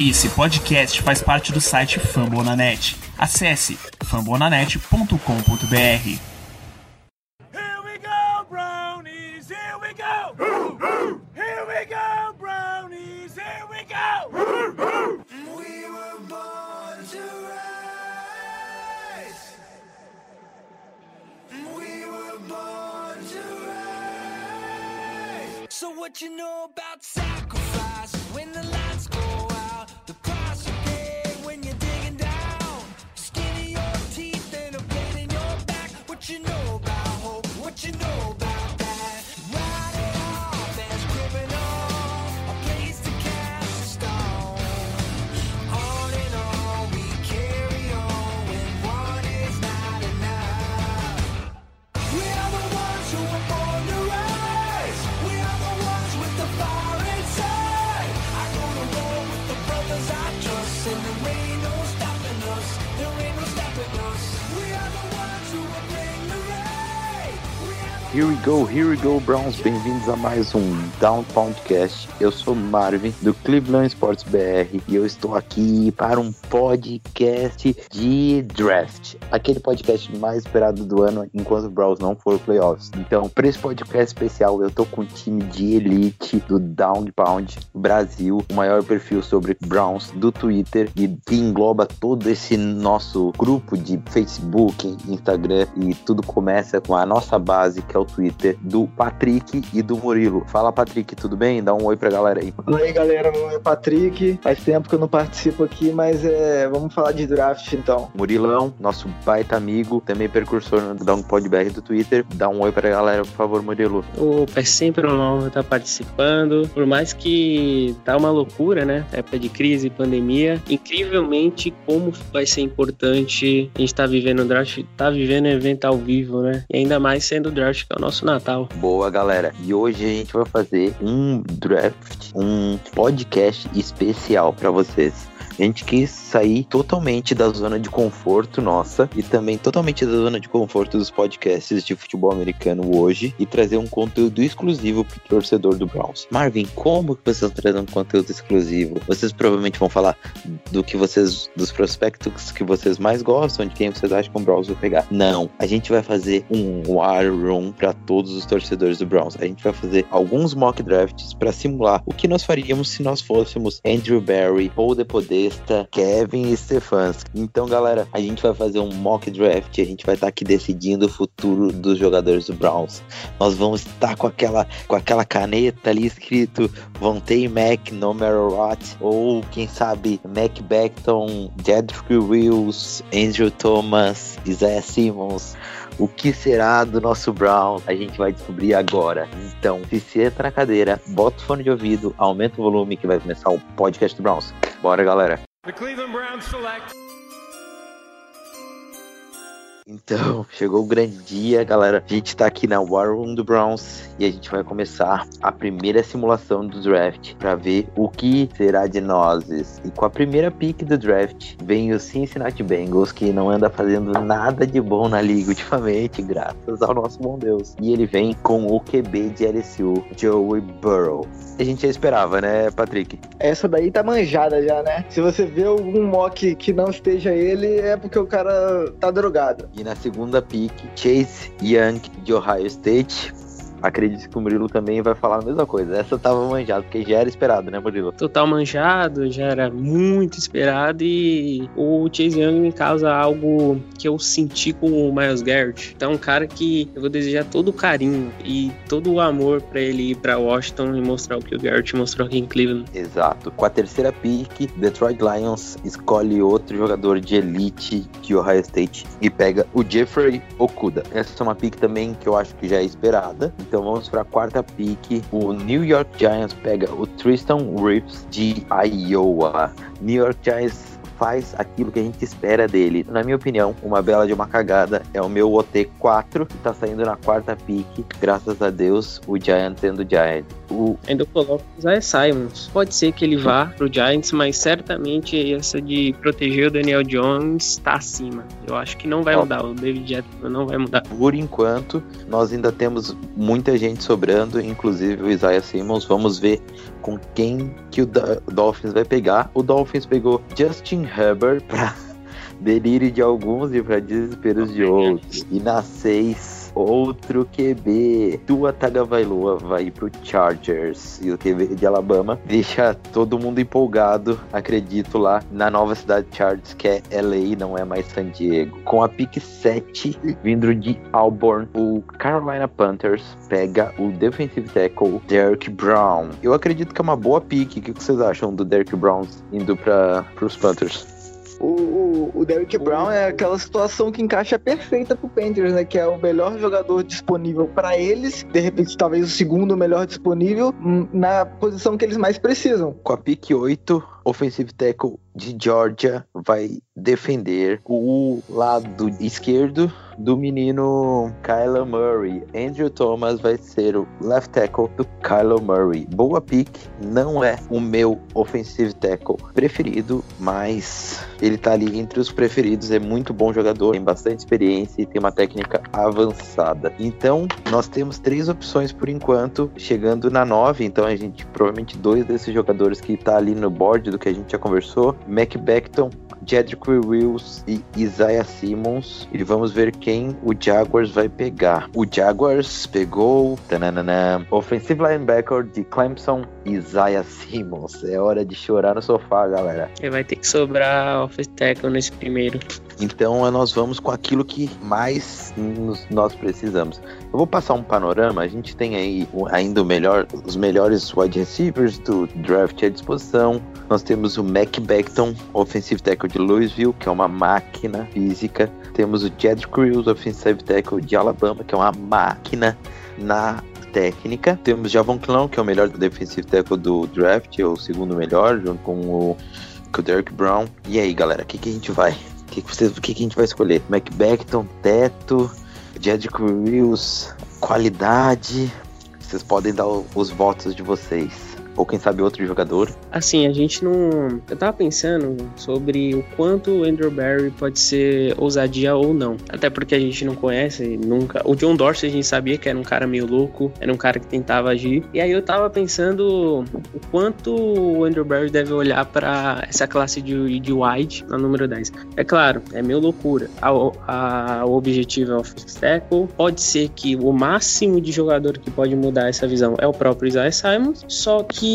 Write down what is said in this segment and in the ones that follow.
Esse podcast faz parte do site Fambonanet. Acesse fambonanet.com.br. Here we go, brownies, here Here we go, here we go, Browns. Bem-vindos a mais um Down Poundcast. Eu sou Marvin do Cleveland Sports BR e eu estou aqui para um podcast de draft, aquele podcast mais esperado do ano enquanto o Browns não for playoffs. Então, para esse podcast especial, eu tô com um time de elite do Down Pound Brasil, o maior perfil sobre Browns do Twitter e que engloba todo esse nosso grupo de Facebook, Instagram e tudo começa com a nossa base que é o Twitter do Patrick e do Murilo. Fala Patrick, tudo bem? Dá um oi pra galera aí. Fala aí galera, meu nome é Patrick. Faz tempo que eu não participo aqui, mas é, vamos falar de draft então. Murilão, nosso baita amigo, também precursor no Down Pod BR do Twitter. Dá um oi pra galera, por favor, Murilo. Opa, é sempre uma honra estar participando. Por mais que tá uma loucura, né? Época de crise, pandemia. Incrivelmente, como vai ser importante a gente tá vivendo o draft, tá vivendo um evento ao vivo, né? E ainda mais sendo o draft, é o nosso Natal. Boa, galera. E hoje a gente vai fazer um draft, um podcast especial pra vocês. A gente quis sair totalmente da zona de conforto nossa e também totalmente da zona de conforto dos podcasts de futebol americano hoje e trazer um conteúdo exclusivo pro torcedor do Browns. Marvin, como que vocês trazendo um conteúdo exclusivo? Vocês provavelmente vão falar do que vocês, dos prospectos que vocês mais gostam, de quem vocês acham que o Browns vai pegar. Não, a gente vai fazer um war room para todos os torcedores do Browns. A gente vai fazer alguns mock drafts para simular o que nós faríamos se nós fôssemos Andrew Barry, Paul De Podesta, Kevin Stefanski. Então, galera, a gente vai fazer um mock draft, a gente vai estar aqui decidindo o futuro dos jogadores do Browns. Nós vamos estar com aquela com aquela caneta ali escrito Vontae Mac, no matter ou quem sabe Mac Beckton, Jedrick Wills, Andrew Thomas, Isaiah Simmons. O que será do nosso Brown? A gente vai descobrir agora. Então, se senta na cadeira, bota o fone de ouvido, aumenta o volume que vai começar o podcast do Browns. Bora, galera. The Cleveland Browns select. Então, chegou o grande dia, galera. A gente tá aqui na War Room do Browns e a gente vai começar a primeira simulação do draft para ver o que será de nós. E com a primeira pick do draft vem o Cincinnati Bengals, que não anda fazendo nada de bom na liga ultimamente, graças ao nosso bom Deus. E ele vem com o QB de LSU, Joey Burrow. A gente já esperava, né, Patrick? Essa daí tá manjada já, né? Se você vê algum mock que não esteja ele, é porque o cara tá drogado. E na segunda pick, Chase Young de Ohio State. Acredito que o Murilo também vai falar a mesma coisa. Essa tava manjada, porque já era esperado, né, Murilo? Total manjado, já era muito esperado e o Chase Young me causa algo que eu senti com o Miles Garrett. Então, um cara que eu vou desejar todo o carinho e todo o amor pra ele ir pra Washington e mostrar o que o Garrett mostrou aqui em Cleveland. Exato. Com a terceira pick, Detroit Lions escolhe outro jogador de elite de Ohio State e pega o Jeffrey Okuda. Essa é uma pick também que eu acho que já é esperada. Então vamos para a quarta pick. O New York Giants pega o Tristan Reeves de Iowa. New York Giants faz aquilo que a gente espera dele. Na minha opinião, uma bela de uma cagada é o meu OT4, que tá saindo na quarta pick, graças a Deus, o Giant sendo Giant. O Ainda coloco o Isaiah Simons. Pode ser que ele vá pro Giants, mas certamente essa de proteger o Daniel Jones tá acima. Eu acho que não vai Ó. mudar. O David Jeter não vai mudar. Por enquanto, nós ainda temos muita gente sobrando, inclusive o Isaiah Simmons. Vamos ver com quem que o Dolphins vai pegar. O Dolphins pegou Justin Herbert para delírio de alguns e para desesperos de outros. E na 6, outro QB. Tua Tagovailoa vai pro Chargers. E o QB de Alabama deixa todo mundo empolgado, acredito lá, na nova cidade de Chargers, que é LA, não é mais San Diego. Com a pick 7, vindo de Auburn, o Carolina Panthers pega o defensive tackle Derrick Brown. Eu acredito que é uma boa pick. O que vocês acham do Derrick Brown indo para os Panthers? O, o, o Derrick Brown é aquela situação que encaixa perfeita pro Panthers, né? Que é o melhor jogador disponível para eles, de repente talvez o segundo melhor disponível hum, na posição que eles mais precisam. Com a pick 8, offensive tackle de Georgia vai defender o lado esquerdo do menino Kyler Murray. Andrew Thomas vai ser o left tackle do Kyler Murray. Boa pick, não é o meu offensive tackle preferido, mas ele tá ali entre os preferidos, é muito bom jogador, tem bastante experiência e tem uma técnica avançada. Então, nós temos três opções por enquanto, chegando na 9, então a gente provavelmente dois desses jogadores que tá ali no board do que a gente já conversou, Mac Beckton, Jedrick Wills e Isaiah Simmons. E vamos ver quem o Jaguars vai pegar. O Jaguars pegou tananana, offensive linebacker de Clemson, Isaiah Simmons. É hora de chorar no sofá, galera. Ele vai ter que sobrar offensive tackle nesse primeiro. Então nós vamos com aquilo que mais nós precisamos. Eu vou passar um panorama. A gente tem aí ainda melhor, os melhores wide receivers do draft à disposição. Nós temos o Mac Beckton, offensive tackle de Louisville, que é uma máquina física. Temos o Jedrick Wills, offensive tackle de Alabama, que é uma máquina na técnica. Temos Javon Clown, que é o melhor defensive tackle do draft, é o segundo melhor, junto com o, com o Derrick Brown. E aí, galera, o que, que a gente vai? O que, que, vocês, que, que a gente vai escolher? Mac Beckton, teto, Jedrick Wills, qualidade. Vocês podem dar os votos de vocês. Ou quem sabe outro jogador. Assim, a gente não. Eu tava pensando sobre o quanto o Andrew Barry pode ser ousadia ou não. Até porque a gente não conhece nunca. O John Dorsey a gente sabia que era um cara meio louco, era um cara que tentava agir. E aí eu tava pensando o quanto o Andrew Barry deve olhar pra essa classe de, de wide na número 10. É claro, é meio loucura. A- a- o objetivo é o tackle. Pode ser que o máximo de jogador que pode mudar essa visão é o próprio Isaiah Simons. Só que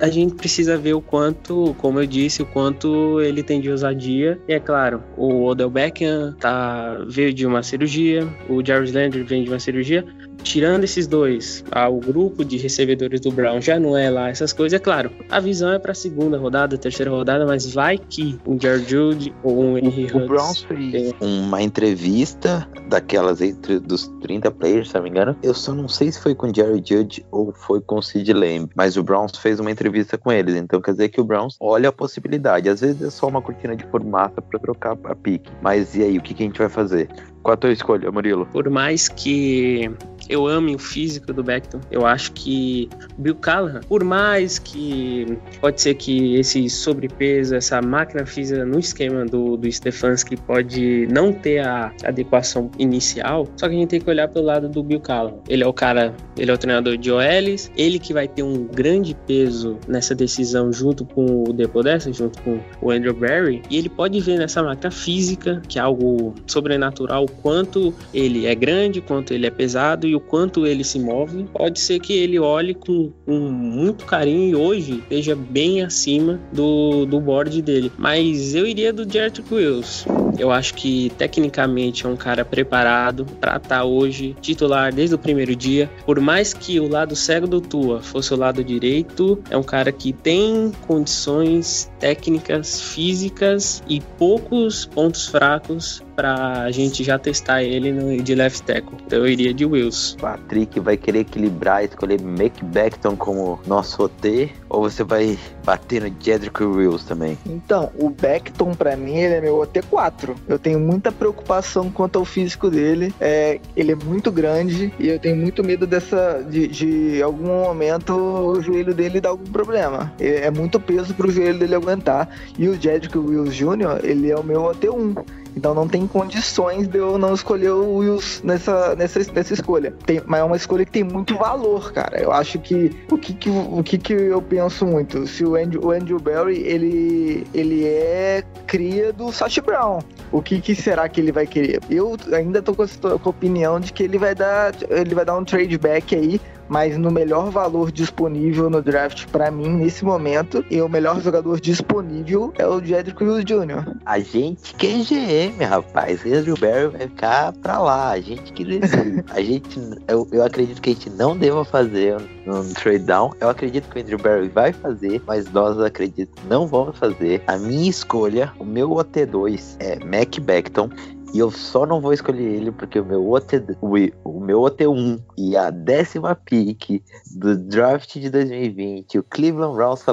a gente precisa ver o quanto, como eu disse, o quanto ele tem de ousadia. E é claro, o Odell Beckham tá, veio de uma cirurgia, o Jarvis Landry vem de uma cirurgia. Tirando esses dois, ah, o grupo de recebedores do Brown já não é lá essas coisas. É claro, a visão é para segunda rodada, terceira rodada, mas vai que um Jared Judy ou um Henry O Huggs Browns fez uma entrevista daquelas entre dos 30 players, se não me engano. Eu só não sei se foi com o Jerry Judge ou foi com o Sid Lamb, mas o Browns fez uma entrevista com eles. Então quer dizer que o Browns olha a possibilidade. Às vezes é só uma cortina de fumaça para trocar a pique. Mas e aí, o que, que a gente vai fazer? Qual a tua escolha, Murilo? Por mais que eu ame o físico do Beckton, eu acho que Bill Callahan, por mais que pode ser que esse sobrepeso, essa máquina física no esquema do, do Stefanski pode não ter a adequação inicial, só que a gente tem que olhar pelo lado do Bill Callahan. Ele é o cara, ele é o treinador de OLs, ele que vai ter um grande peso nessa decisão junto com o Depodessa, junto com o Andrew Barry, e ele pode ver nessa máquina física, que é algo sobrenatural, o quanto ele é grande, quanto ele é pesado e o quanto ele se move. Pode ser que ele olhe com, com muito carinho e hoje esteja bem acima do, do board dele. Mas eu iria do Jared Wills. Eu acho que tecnicamente é um cara preparado para estar hoje titular desde o primeiro dia. Por mais que o lado cego do Tua fosse o lado direito, é um cara que tem condições técnicas, físicas e poucos pontos fracos para a gente já testar ele no, de left tackle. Então eu iria de Wills. Patrick vai querer equilibrar, escolher Mac Beckton como nosso OT. Ou você vai bater no Jedrick Wills também? Então, o Beckton, pra mim, ele é meu OT4. Eu tenho muita preocupação quanto ao físico dele. É, ele é muito grande e eu tenho muito medo dessa. de, de algum momento o joelho dele dar algum problema. É, é muito peso pro joelho dele aguentar. E o Jedrick Wills Jr., ele é o meu OT1. Então não tem condições de eu não escolher o Wills nessa, nessa, nessa escolha. Tem, mas é uma escolha que tem muito valor, cara. Eu acho que o que, que, o que, que eu penso muito? Se o Andrew, o Andrew Barry, ele, ele é cria do Sash Brown. O que, que será que ele vai querer? Eu ainda tô com a, com a opinião de que ele vai dar ele vai dar um trade back aí mas no melhor valor disponível no draft para mim nesse momento, e o melhor jogador disponível é o Jedrick Wills Jr. A gente que é GM, rapaz. Andrew Barry vai ficar pra lá. A gente que decide. a gente, eu, eu acredito que a gente não deva fazer um, um trade down. Eu acredito que o Andrew Barry vai fazer, mas nós acredito não vamos fazer. A minha escolha, o meu OT2 é Mac Beckton. E eu só não vou escolher ele porque o meu, OT, o, o meu OT1 e a décima pick do draft de 2020, o Cleveland Browns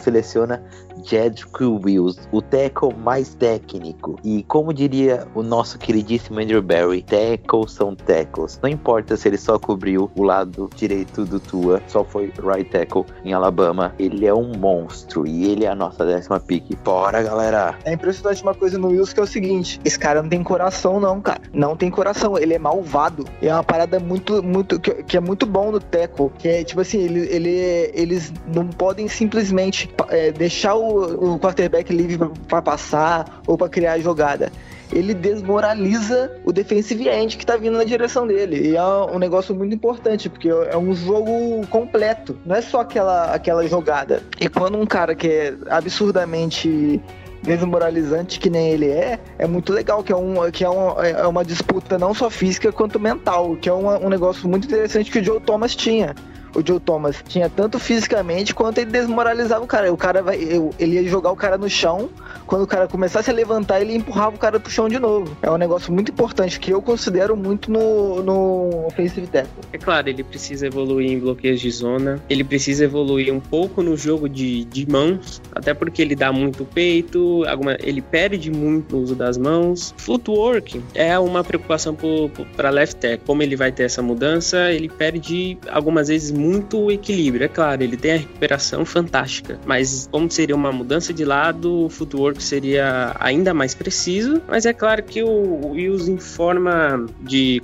seleciona Jedrick Wills, o tackle mais técnico. E como diria o nosso queridíssimo Andrew Barry, tackles são tackles. Não importa se ele só cobriu o lado direito do Tua, só foi right tackle em Alabama. Ele é um monstro e ele é a nossa décima pick. Bora, galera! É impressionante uma coisa no Wills que é o seguinte: esse cara não tem coração, não, cara. Não tem coração. Ele é malvado. É uma parada muito, muito. que, que é muito bom no tackle. Que é tipo assim, ele, ele, eles não podem simplesmente é, deixar o, o quarterback livre para passar ou para criar a jogada ele desmoraliza o defensive end que tá vindo na direção dele. E é um negócio muito importante, porque é um jogo completo. Não é só aquela, aquela jogada. E quando um cara que é absurdamente desmoralizante que nem ele é, é muito legal, que é, um, que é, um, é uma disputa não só física quanto mental, que é um, um negócio muito interessante que o Joe Thomas tinha o Joe Thomas tinha tanto fisicamente quanto ele desmoralizava o cara. O cara vai, ele ia jogar o cara no chão, quando o cara começasse a levantar, ele empurrava o cara pro chão de novo. É um negócio muito importante que eu considero muito no, no offensive tackle. É claro, ele precisa evoluir em bloqueios de zona, ele precisa evoluir um pouco no jogo de, de mãos, até porque ele dá muito peito, alguma, ele perde muito no uso das mãos. Footwork é uma preocupação para left tackle. Como ele vai ter essa mudança, ele perde algumas vezes muito equilíbrio. É claro, ele tem a recuperação fantástica, mas como seria uma mudança de lado, o footwork seria ainda mais preciso. Mas é claro que o Wills em forma de,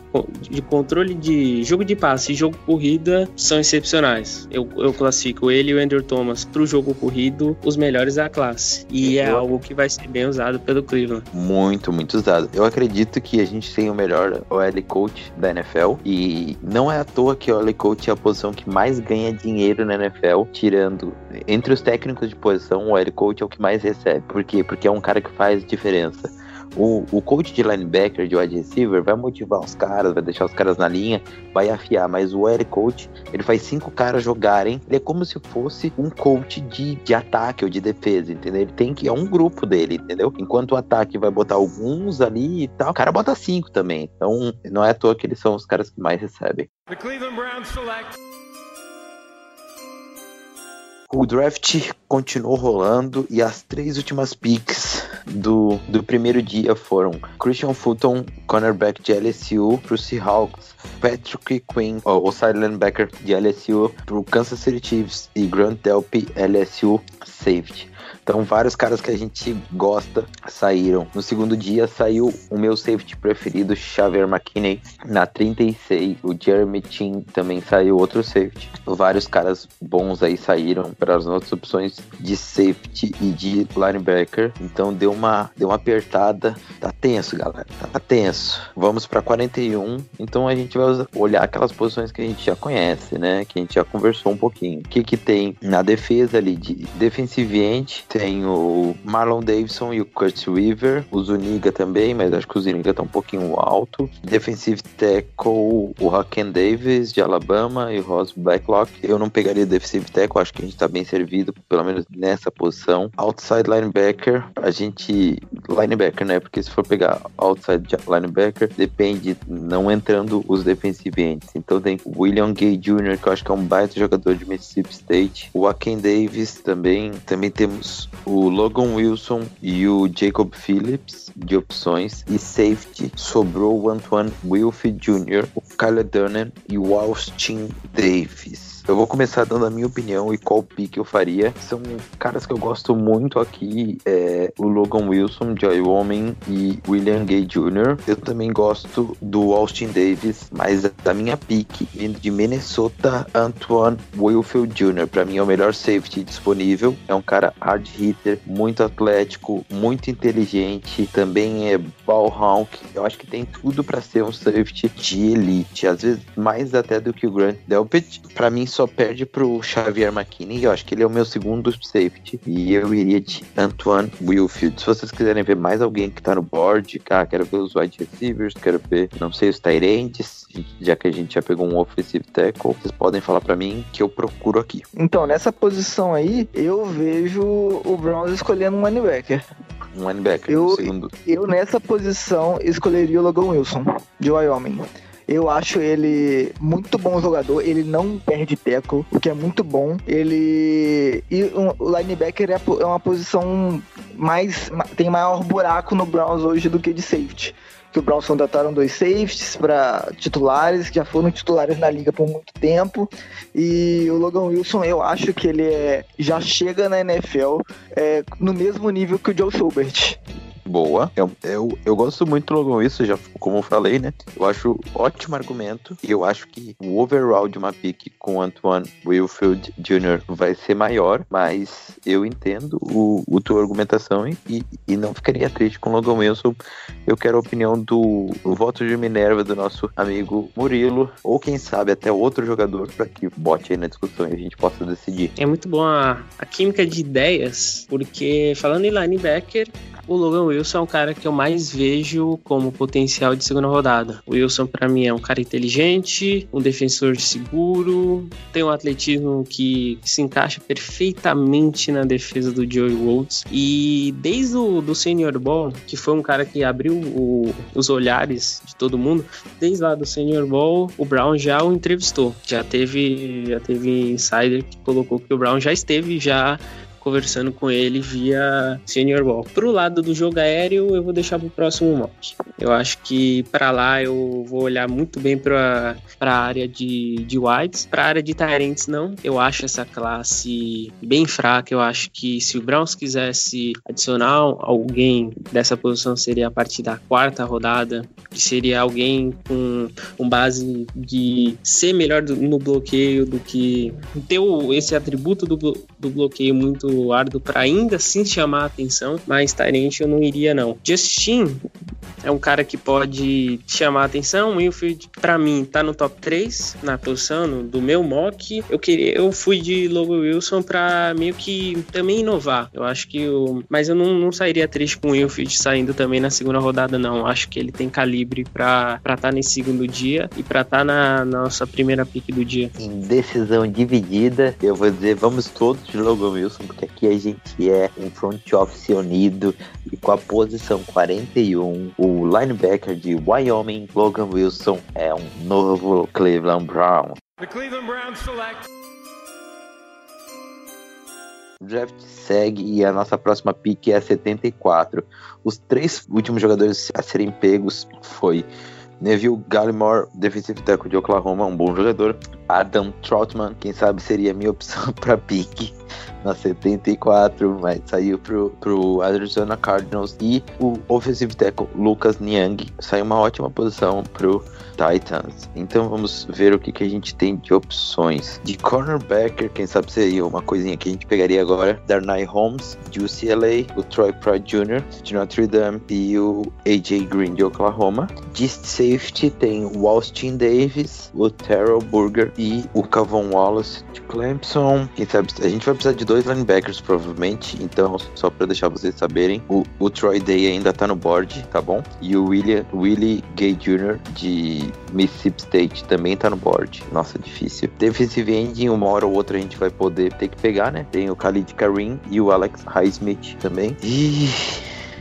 de controle de jogo de passe e jogo corrida são excepcionais. Eu, eu classifico ele e o Andrew Thomas para o jogo corrido os melhores da classe. E é algo que vai ser bem usado pelo Cleveland. Muito, muito usado. Eu acredito que a gente tem o melhor OL coach da NFL e não é à toa que o OL coach é a posição que mais ganha dinheiro na NFL, tirando entre os técnicos de posição, o L coach é o que mais recebe. Por quê? Porque é um cara que faz diferença. O, o coach de linebacker, de wide receiver, vai motivar os caras, vai deixar os caras na linha, vai afiar. Mas o L coach, ele faz cinco caras jogarem. Ele é como se fosse um coach de, de ataque ou de defesa, entendeu? Ele tem que. É um grupo dele, entendeu? Enquanto o ataque vai botar alguns ali e tal, o cara bota cinco também. Então, não é à toa que eles são os caras que mais recebem. The Cleveland Browns select. O draft continuou rolando e as três últimas picks do, do primeiro dia foram Christian Fulton, cornerback de LSU, para o Seahawks, Patrick Quinn, o linebacker de LSU, para o Kansas City Chiefs e Grant Delpy, LSU, safety. Então, vários caras que a gente gosta saíram. No segundo dia, saiu o meu safety preferido, Xavier McKinney, na 36. O Jeremy Chin também saiu, outro safety. Vários caras bons aí saíram para as nossas opções de safety e de linebacker. Então, deu uma, deu uma apertada. Tá tenso, galera. Tá tenso. Vamos para 41. Então, a gente vai olhar aquelas posições que a gente já conhece, né? Que a gente já conversou um pouquinho. O que que tem na defesa ali de defensive end? Tem o Marlon Davidson e o Kurt Weaver, o Zuniga também, mas acho que o Zuniga tá um pouquinho alto. Defensive tackle, o Haken Davis de Alabama e o Ross Blacklock. Eu não pegaria defensive tackle, acho que a gente tá bem servido, pelo menos nessa posição. Outside linebacker, a gente linebacker, né? Porque se for pegar outside linebacker, depende, não entrando os defensive Então tem o William Gay Jr., que eu acho que é um baita jogador de Mississippi State. O Aken Davis também. Também temos o Logan Wilson e o Jacob Phillips de opções. E safety sobrou o Antoine Wilfield Jr., o Kyle Dunnan e o Austin Davis. Eu vou começar dando a minha opinião e qual pick eu faria. São caras que eu gosto muito aqui, é o Logan Wilson, de Wyoming e William Gay Jr. Eu também gosto do Austin Davis, mas da minha pick, vindo de Minnesota, Antoine Wilfield Jr. Para mim é o melhor safety disponível. É um cara hard hitter, muito atlético, muito inteligente, também é ball hawk. Eu acho que tem tudo para ser um safety de elite, às vezes mais até do que o Grant Delpit. Para mim só perde pro Xavier McKinney. Eu acho que ele é o meu segundo safety. E eu iria de Antoine Wilfield. Se vocês quiserem ver mais alguém que tá no board, ah, quero ver os wide receivers, quero ver, não sei, os Tyrants, já que a gente já pegou um offensive tackle, vocês podem falar para mim que eu procuro aqui. Então, nessa posição aí, eu vejo o Browns escolhendo um linebacker. Um linebacker, Eu- segundo. Eu, nessa posição, escolheria o Logan Wilson, de Wyoming. Eu acho ele muito bom jogador, ele não perde tackle, o que é muito bom. Ele. E um- o linebacker é, é uma posição mais. ma- tem maior buraco no Browns hoje do que de safety. Que o Browns contrataram dois safeties para titulares, que já foram titulares na liga por muito tempo. E o Logan Wilson, eu acho que ele é, já chega na NFL é, no mesmo nível que o Joe Schubert. Boa. Eu, eu, eu gosto muito do Logan Wilson, já, como eu falei, né? Eu acho ótimo argumento. E eu acho que o overall de uma pick com Antoine Wilfield Jr. vai ser maior, mas eu entendo o, o tua argumentação e, e, e não ficaria triste com o Logan Wilson. Eu quero a opinião do voto de Minerva do nosso amigo Murilo, ou quem sabe até outro jogador, para que bote aí na discussão e a gente possa decidir. É muito bom a, a química de ideias, porque falando em linebacker, o Logan Wilson é um cara que eu mais vejo como potencial de segunda rodada. O Wilson, pra mim, é um cara inteligente, um defensor seguro, tem um atletismo que, se encaixa perfeitamente na defesa do Joey Woods. E desde o do Senior Ball, que foi um cara que abriu o- os olhares de todo mundo, desde lá do Senior Ball, o Brown já o entrevistou. Já teve, já teve insider que colocou que o Brown já esteve já conversando com ele via Senior Ball. Pro lado do jogo aéreo, eu vou deixar pro próximo mock. Eu acho que para lá eu vou olhar muito bem para a área de, de wides. Para a área de Tyrants, não. Eu acho essa classe bem fraca. Eu acho que se o Browns quisesse adicionar alguém dessa posição, seria a partir da quarta rodada, que seria alguém com, com base de ser melhor do- no bloqueio do que ter esse atributo do, do bloqueio muito árduo para ainda assim chamar a atenção, mas Tyrant eu não iria não. Justin é um cara que pode chamar a atenção. Wilfield, pra mim, tá no top 3 na posição do meu mock. Eu queria, eu fui de Logan Wilson pra meio que também inovar. Eu acho que o, mas eu não, não sairia triste com o Wilfield saindo também na segunda rodada não. Acho que ele tem calibre para estar nesse segundo dia e pra estar na, na nossa primeira pick do dia. Em decisão dividida, eu vou dizer vamos todos de Logan Wilson, porque aqui a gente é um front office unido e com a posição 41, o linebacker de Wyoming, Logan Wilson, é um novo Cleveland Brown. The Cleveland Browns select. O draft segue e a nossa próxima pick é a 74. Os três últimos jogadores a serem pegos foi Neville Gallimore, defensive tackle de Oklahoma, um bom jogador. Adam Troutman, quem sabe seria a minha opção para pick na 74, mas saiu pro, pro Arizona Cardinals. E o offensive tackle Lucas Niang saiu uma ótima posição pro Titans. Então vamos ver o que, que a gente tem de opções. De cornerbacker, quem sabe seria uma coisinha que a gente pegaria agora. Darnay Holmes, de UCLA, o Troy Pride Jr., de Notre Dame e o AJ Green, de Oklahoma. De safety tem o Austin Davis, o Terrell Burger e o Cavon Wallace, de Clemson. Quem sabe, a gente vai precisar de dois linebackers, provavelmente. Então, só para deixar vocês saberem, o, o Troy Day ainda tá no board, tá bom? E o William, Willie Gay Jr., de Mississippi State, também tá no board. Nossa, difícil. Defensive end, uma hora ou outra a gente vai poder ter que pegar, né? Tem o Khalid Karim e o Alex Highsmith também. E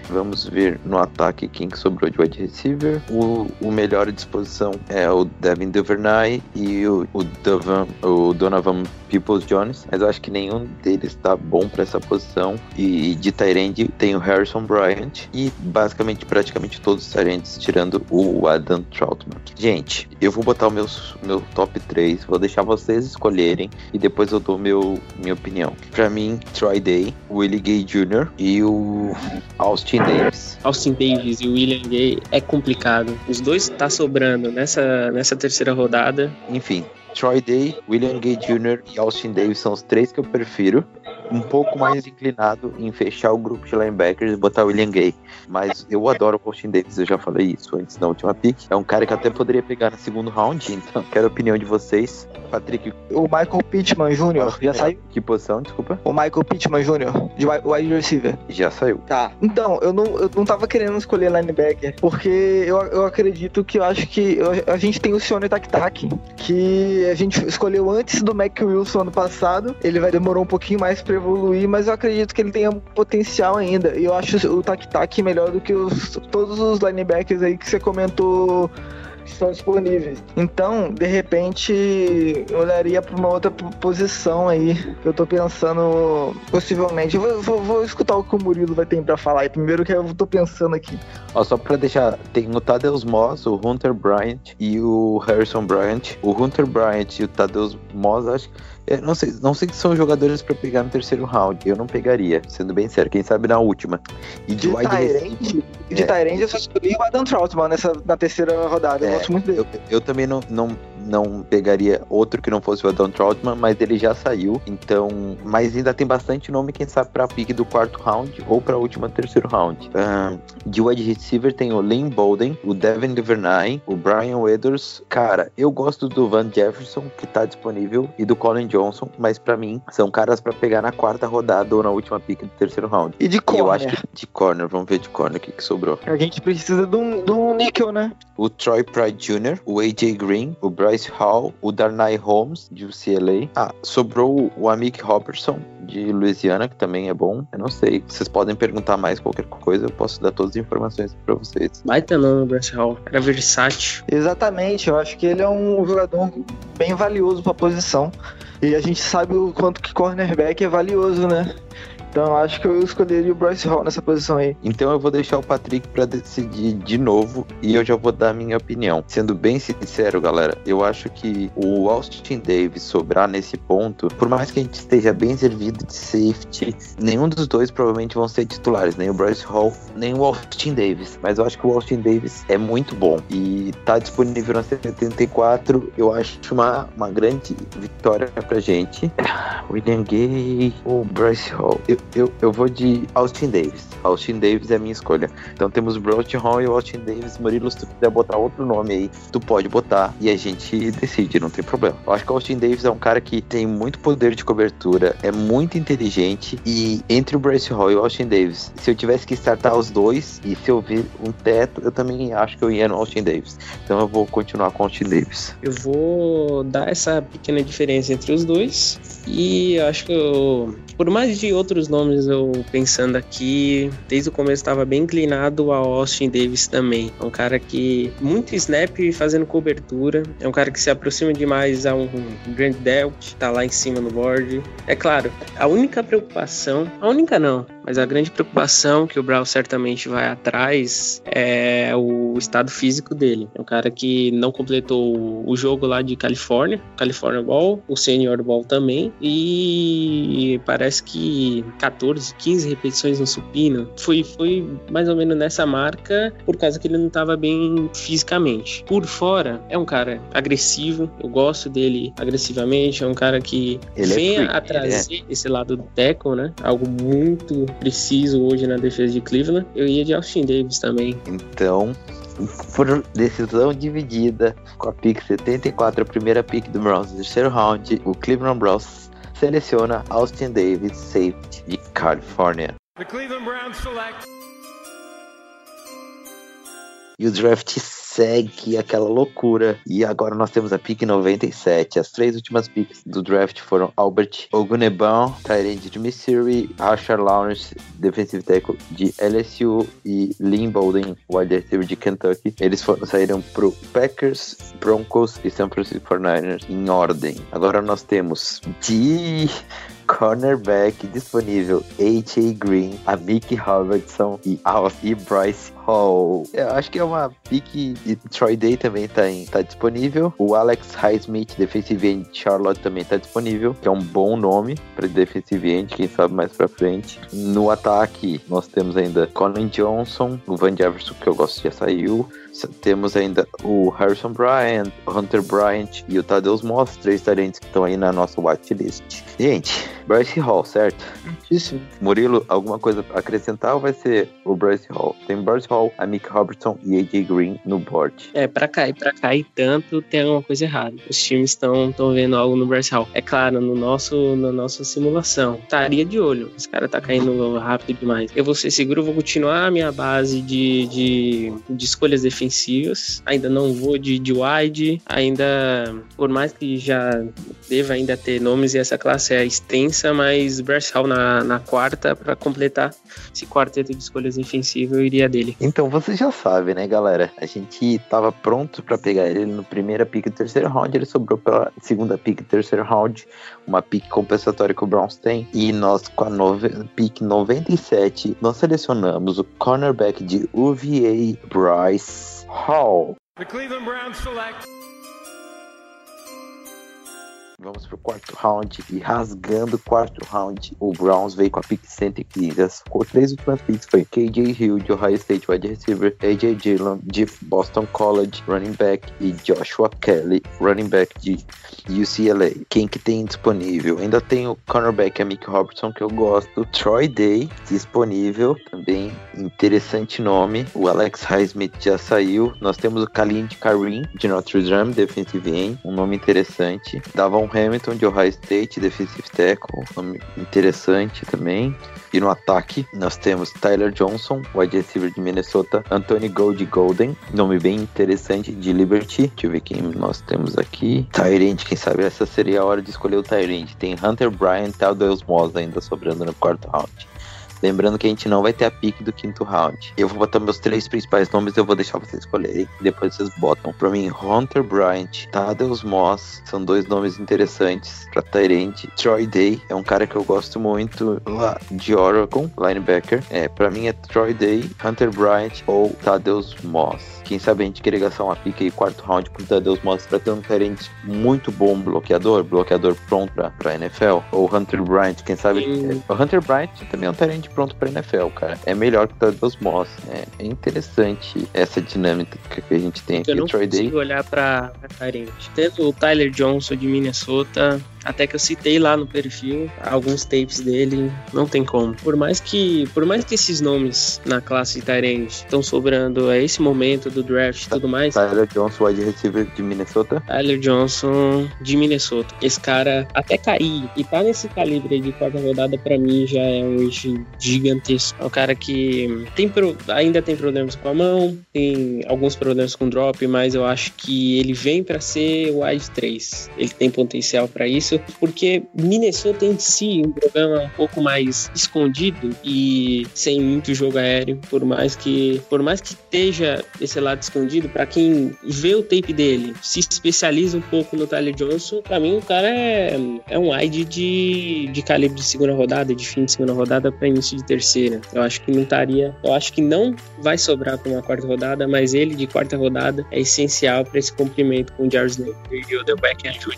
Vamos ver no ataque quem que sobrou de wide receiver. O, o melhor à disposição é o Devin Duvernay e o, o, o Donovan Peoples Jones, mas eu acho que nenhum deles está bom para essa posição. E, de Tyrande tem o Harrison Bryant e basicamente praticamente todos os Tyrands, tirando o Adam Troutman. Gente, eu vou botar o meu, meu top 3, vou deixar vocês escolherem e depois eu dou meu, minha opinião. Para mim, Troy Day, Willie Gay Jr. e o Austin Davis. Austin Davis e William Gay é complicado. Os dois tá sobrando nessa, nessa terceira rodada. Enfim, Troy Day, William Gay Jr. e Austin Davis são os três que eu prefiro. Um pouco mais inclinado em fechar o grupo de linebackers e botar o William Gay. Mas eu adoro o Austin Davis, eu já falei isso antes na última pick. É um cara que até poderia pegar no segundo round, então quero a opinião de vocês. Patrick, O Michael Pittman Jr. já saiu? que posição? Desculpa. O Michael Pittman Jr. de wi- wide receiver. Já saiu. Tá. Então, eu não, eu não tava querendo escolher linebacker, porque eu, eu acredito que eu acho que eu- a gente tem o Sione Tak Tak, que a gente escolheu antes do Mac Wilson ano passado. Ele vai demorar um pouquinho mais pra evoluir, mas eu acredito que ele tenha potencial ainda. E eu acho o Tak melhor do que os, todos os linebackers aí que você comentou que estão disponíveis. Então, de repente, eu olharia para uma outra po- posição aí, que eu tô pensando possivelmente. Eu vou, vou- escutar o que o Murilo vai ter pra falar aí. Primeiro que eu tô pensando aqui. Ó, só pra deixar, tem o Tadeus Moss, o Hunter Bryant e o Harrison Bryant. O Hunter Bryant e o Tadeus Moss, acho que. É, Não sei, não sei se são jogadores pra pegar no terceiro round. Eu não pegaria, sendo bem sério. Quem sabe na última. E de, De wide receiver. Tyrande, de É. Tyrande eu só escolhi o Adam Troutman nessa, na terceira rodada. Eu É, gosto muito dele. Eu, eu também não, não, não pegaria outro que não fosse o Adam Troutman, mas ele já saiu. Então, mas ainda tem bastante nome, quem sabe, pra pique do quarto round ou pra última terceiro round. De wide receiver tem o Lynn Bolden, o Devin Duvernay, o Brian Withers. Cara, eu gosto do Van Jefferson, que tá disponível, e do Colin Johnson, mas pra mim são caras pra pegar na quarta rodada ou na última pique do terceiro round. E de E eu corner. acho que de corner, vamos ver de corner o que, que sobrou. A gente precisa de um, de um níquel, né? o Troy Pride Jr., o AJ Green, o Bryce Hall, o Darnay Holmes, de UCLA. Ah, sobrou o Amik Robertson, de Louisiana, que também é bom. Eu não sei. Vocês podem perguntar mais qualquer coisa, eu posso dar todas as informações pra vocês. Baita não, Bryce Hall. Era versátil. Exatamente, eu acho que ele é um jogador bem valioso pra posição. E a gente sabe o quanto que cornerback é valioso, né? Então eu acho que eu escolheria o Bryce Hall nessa posição aí. Então eu vou deixar o Patrick pra decidir de novo e eu já vou dar minha opinião. Sendo bem sincero, galera, eu acho que o Austin Davis sobrar nesse ponto, por mais que a gente esteja bem servido de safety, nenhum dos dois provavelmente vão ser titulares, nem o Bryce Hall, nem o Austin Davis. Mas eu acho que o Austin Davis é muito bom e tá disponível na 74. Eu acho uma, uma grande vitória pra gente. William Gay ou Bryce Hall? Eu, eu, eu vou de Austin Davis. Austin Davis é a minha escolha. Então temos Bryce Hall e Austin Davis. Murilo, se tu quiser botar outro nome aí, tu pode botar e a gente decide, não tem problema. Eu acho que o Austin Davis é um cara que tem muito poder de cobertura, é muito inteligente e entre o Bryce Hall e o Austin Davis, se eu tivesse que startar os dois e se eu ver um teto, eu também acho que eu ia no Austin Davis. Então eu vou continuar com o Austin Davis. Eu vou dar essa pequena diferença entre os dois. E acho que eu, por mais de outros nomes eu pensando aqui, desde o começo estava bem inclinado ao Austin Davis também. É um cara que muito snap fazendo cobertura, é um cara que se aproxima demais a um Grand Delt, tá lá em cima no board. É claro, a única preocupação, a única não, mas a grande preocupação que o Brown certamente vai atrás é o estado físico dele. É um cara que não completou o jogo lá de Califórnia, California Ball, o Senior Ball também, e parece que 14, 15 repetições no supino. Foi, foi mais ou menos nessa marca por causa que ele não estava bem fisicamente. Por fora, é um cara agressivo, eu gosto dele agressivamente, é um cara que Ele é vem freak, a trazer esse lado do tackle, né? Algo muito preciso hoje na defesa de Cleveland. Eu ia de Austin Davis também. Então, por decisão dividida com a pick 74, a primeira pick do Browns, no terceiro round, o Cleveland Browns seleciona Austin Davis, safety de Califórnia. The Cleveland Browns select E o draft segue aquela loucura. E agora nós temos a pick 97. As três últimas picks do draft foram Albert Oguneban, Tyrande de Missouri, Rashard Lawrence, defensive tackle de LSU e Lynn Bolden, wide receiver de Kentucky. Eles foram, saíram pro Packers, Broncos e San Francisco 49ers em ordem. Agora nós temos de cornerback disponível A.J. Green, a Mickey Robertson e, e Bryce Hall. Eu acho que é uma pique e Troy Day também tá, em, tá disponível. O Alex Highsmith, defensive end de Charlotte, também tá disponível, que é um bom nome para defensive end, quem sabe mais pra frente. No ataque, nós temos ainda Colin Johnson, o Van Jefferson, que eu gosto, já saiu. Temos ainda o Harrison Bryant, o Hunter Bryant e o Tadeusz Moss, três talentos que estão aí na nossa watchlist. Gente, Bryce Hall, certo? Isso. Murilo, alguma coisa a acrescentar ou vai ser o Bryce Hall? Tem Bryce Hall, a Mick Robertson e AJ Green no board. É, pra cair, pra cair tanto, tem alguma coisa errada. Os times estão vendo algo no Bryce Hall. É claro, no nosso, na nossa simulação, estaria de olho. Esse cara tá caindo rápido demais. Eu vou ser seguro, vou continuar a minha base de, de, de escolhas defensivas. Ainda não vou de, de wide. Ainda, por mais que já deva ainda ter nomes e essa classe é extensa, mas Bryce Hall na, na quarta, pra completar esse quarteto de escolhas defensivas, eu iria dele. Então, você já sabe, né, galera? A gente tava pronto pra pegar ele no primeira pick do terceiro round, ele sobrou pela segunda pick do terceiro round, uma pick compensatória que o Browns tem, e nós com a pick 97, nós selecionamos o cornerback de UVA, Bryce Hall. The Cleveland Browns select. Vamos pro quarto round e rasgando o quarto round, o Browns veio com a pick 115. As três últimas picks foi KJ Hill de Ohio State wide receiver, AJ Dillon de Boston College running back e Joshua Kelly running back de UCLA. Quem que tem disponível? Ainda tem o cornerback a Mick Robertson que eu gosto, Troy Day disponível, também interessante nome. O Alex Highsmith já saiu. Nós temos o Khalid Karim de Notre Dame, defensive end, um nome interessante. Davon Hamilton de Ohio State, defensive tackle, nome interessante também. E no ataque, nós temos Tyler Johnson, wide receiver de Minnesota, Anthony Gold Golden, nome bem interessante de Liberty. Deixa eu ver quem nós temos aqui. Tyrant, quem sabe essa seria a hora de escolher o Tyrant. Tem Hunter Bryant e Tadeusz Moss ainda sobrando no quarto round. Lembrando que a gente não vai ter a pique do quinto round. Eu vou botar meus três principais nomes, eu vou deixar vocês escolherem. Depois vocês botam. Pra mim, Hunter Bryant, Tadeusz Moss, são dois nomes interessantes pra Tyrant. Troy Day é um cara que eu gosto muito lá de Oregon, linebacker. É, pra mim é Troy Day, Hunter Bryant ou Tadeusz Moss. Quem sabe a gente queria gastar uma pique aí, quarto round pro Tadeusz Moss pra ter um Tyrant muito bom bloqueador, bloqueador pronto pra, pra NFL. Ou Hunter Bryant, quem sabe. Sim. O Hunter Bryant também é um Tyrant pronto pra NFL, cara. É melhor que o Tadeusz Moss. É, é interessante essa dinâmica que a gente tem aqui. Eu não Troy Day. consigo olhar pra, Tyrant. Tendo o Tyler Johnson de Minnesota, até que eu citei lá no perfil alguns tapes dele, não tem como. Por mais que, por mais que esses nomes na classe Tyrant estão sobrando a esse momento do draft e tudo mais, Tyler Johnson, wide receiver de Minnesota. Tyler Johnson de Minnesota. Esse cara até cair e tá nesse calibre de quarta rodada pra mim já é um gigantesco. É um cara que tem pro- ainda tem problemas com a mão, tem alguns problemas com drop, mas eu acho que ele vem pra ser o wide 3. Ele tem potencial pra isso, porque Minnesota em si um programa um pouco mais escondido e sem muito jogo aéreo, por mais que por mais que esteja esse lado escondido, pra quem vê o tape dele, se especializa um pouco no Tyler Johnson, pra mim o cara é, é um wide de, de calibre de segunda rodada, de fim de segunda rodada pra início de terceira. Eu acho que não estaria, eu acho que não vai sobrar pra uma quarta rodada, mas ele de quarta rodada é essencial pra esse complemento com o Jarvis Landry.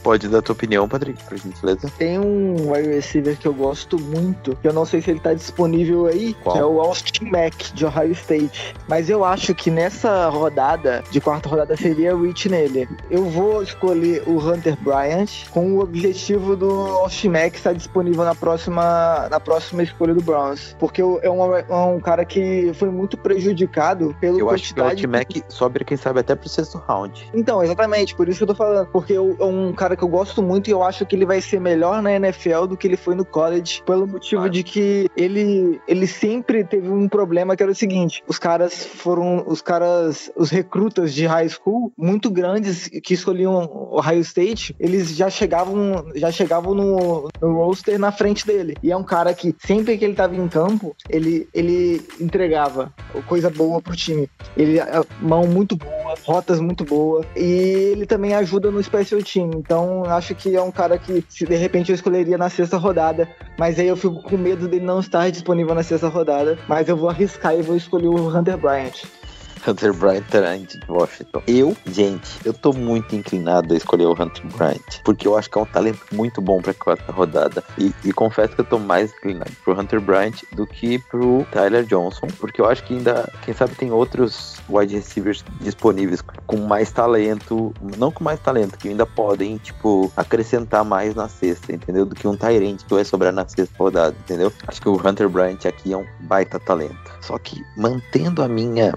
Pode dar tua opinião, Patrick, por gentileza. Tem um wide receiver que eu gosto muito, que eu não sei se ele tá disponível aí, Qual? que é o Austin Mack, de Ohio State. Mas eu acho que nessa rodada, de quarta rodada, seria reach nele. Eu vou escolher o Hunter Bryant com o objetivo do Austin Mack estar disponível na próxima, na próxima escolha do Browns. Porque é um, é um cara que foi muito prejudicado pelo Eu acho que o quantidade T-Mac sobe, quem sabe, até pro sexto round. então, exatamente, por isso que eu tô falando. Porque eu- é um cara que eu gosto muito e eu acho que ele vai ser melhor na NFL do que ele foi no college, pelo motivo Claro. de que ele, ele sempre teve um problema que era o seguinte: os caras foram, os caras, os recrutas de high school muito grandes que escolhiam o Ohio State, eles já chegavam, já chegavam no, no roster na frente dele. E é um cara que sempre que ele tava em campo, ele, ele entregava coisa boa pro time. Ele mão muito boa, rotas muito boa e ele também ajuda no special team. Então acho que é um cara que se de repente eu escolheria na sexta rodada, mas aí eu fico com medo dele não estar disponível na sexta rodada, mas eu vou arriscar e vou escolher o Hunter Bryant. Hunter Bryant Tarant de Washington. Eu, gente, eu tô muito inclinado a escolher o Hunter Bryant, porque eu acho que é um talento muito bom pra quarta rodada. E, e confesso que eu tô mais inclinado pro Hunter Bryant do que pro Tyler Johnson, porque eu acho que ainda, quem sabe, tem outros wide receivers disponíveis com mais talento, não com mais talento, que ainda podem, tipo, acrescentar mais na sexta, entendeu? Do que um Tyrant que vai sobrar na sexta rodada, entendeu? Acho que o Hunter Bryant aqui é um baita talento. Só que mantendo a minha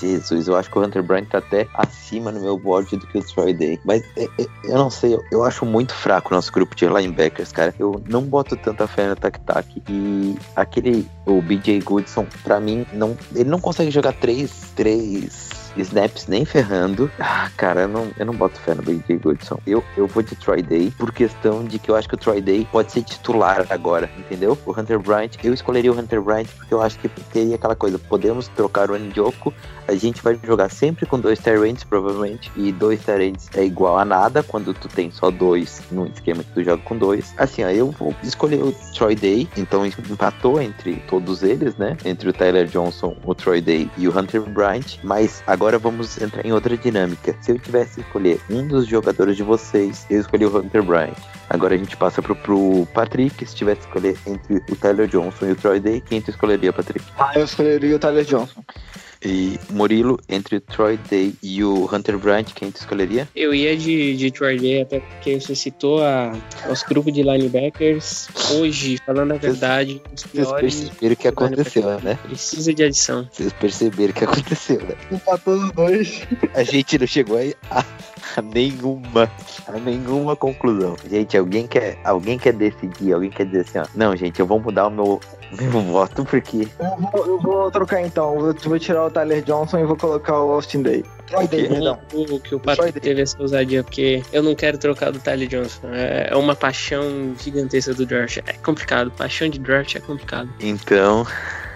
Jesus, eu acho que o Hunter Bryant tá até acima no meu board do que o Troy Day. Mas é, é, eu não sei, eu, acho muito fraco o nosso grupo de linebackers, cara. Eu não boto tanta fé no Tac Tac. E aquele, o BJ Goodson, pra mim, não, ele não consegue jogar três, três mais snaps nem ferrando. Ah, cara, eu não, eu não boto fé no BJ Goodson. Eu, eu vou de Troy Day por questão de que eu acho que o Troy Day pode ser titular agora, entendeu? O Hunter Bryant, eu escolheria o Hunter Bryant porque eu acho que teria aquela coisa, podemos trocar o Njoku, a gente vai jogar sempre com dois Tyrants, provavelmente, e dois Tyrants é igual a nada quando tu tem só dois num esquema que tu joga com dois. Assim, ó, eu vou escolher o Troy Day, então empatou entre todos eles, né? Entre o Tyler Johnson, o Troy Day e o Hunter Bryant, mas agora vamos entrar em outra dinâmica. Se eu tivesse que escolher um dos jogadores de vocês, eu escolhi o Hunter Bryant. Agora a gente passa pro, pro Patrick. Se tivesse que escolher entre o Tyler Johnson e o Troy Day, quem tu escolheria, Patrick? Ah, eu escolheria o Tyler Johnson. E Murilo, entre o Troy Day e o Hunter Bryant, quem tu escolheria? Eu ia de, de Troy Day, até porque você citou a, nosso grupo de linebackers. Hoje, falando a verdade, os Vocês piores perceberam o que aconteceu, né? precisa de adição. Vocês perceberam o que aconteceu, né? Empatou os dois. A gente não chegou aí a, a nenhuma, a nenhuma conclusão. Gente, alguém quer, alguém quer decidir, alguém quer dizer assim, ó. Não, gente, eu vou mudar o meu, meu voto porque Eu vou, eu vou trocar então. Eu vou tirar o Tyler Johnson e vou colocar o Austin Day. Troy Day, perdão. O que o Patrick teve essa ousadia, porque eu não quero trocar do Tyler Johnson. É é uma paixão gigantesca do draft. É complicado. Paixão de draft é complicado. Então,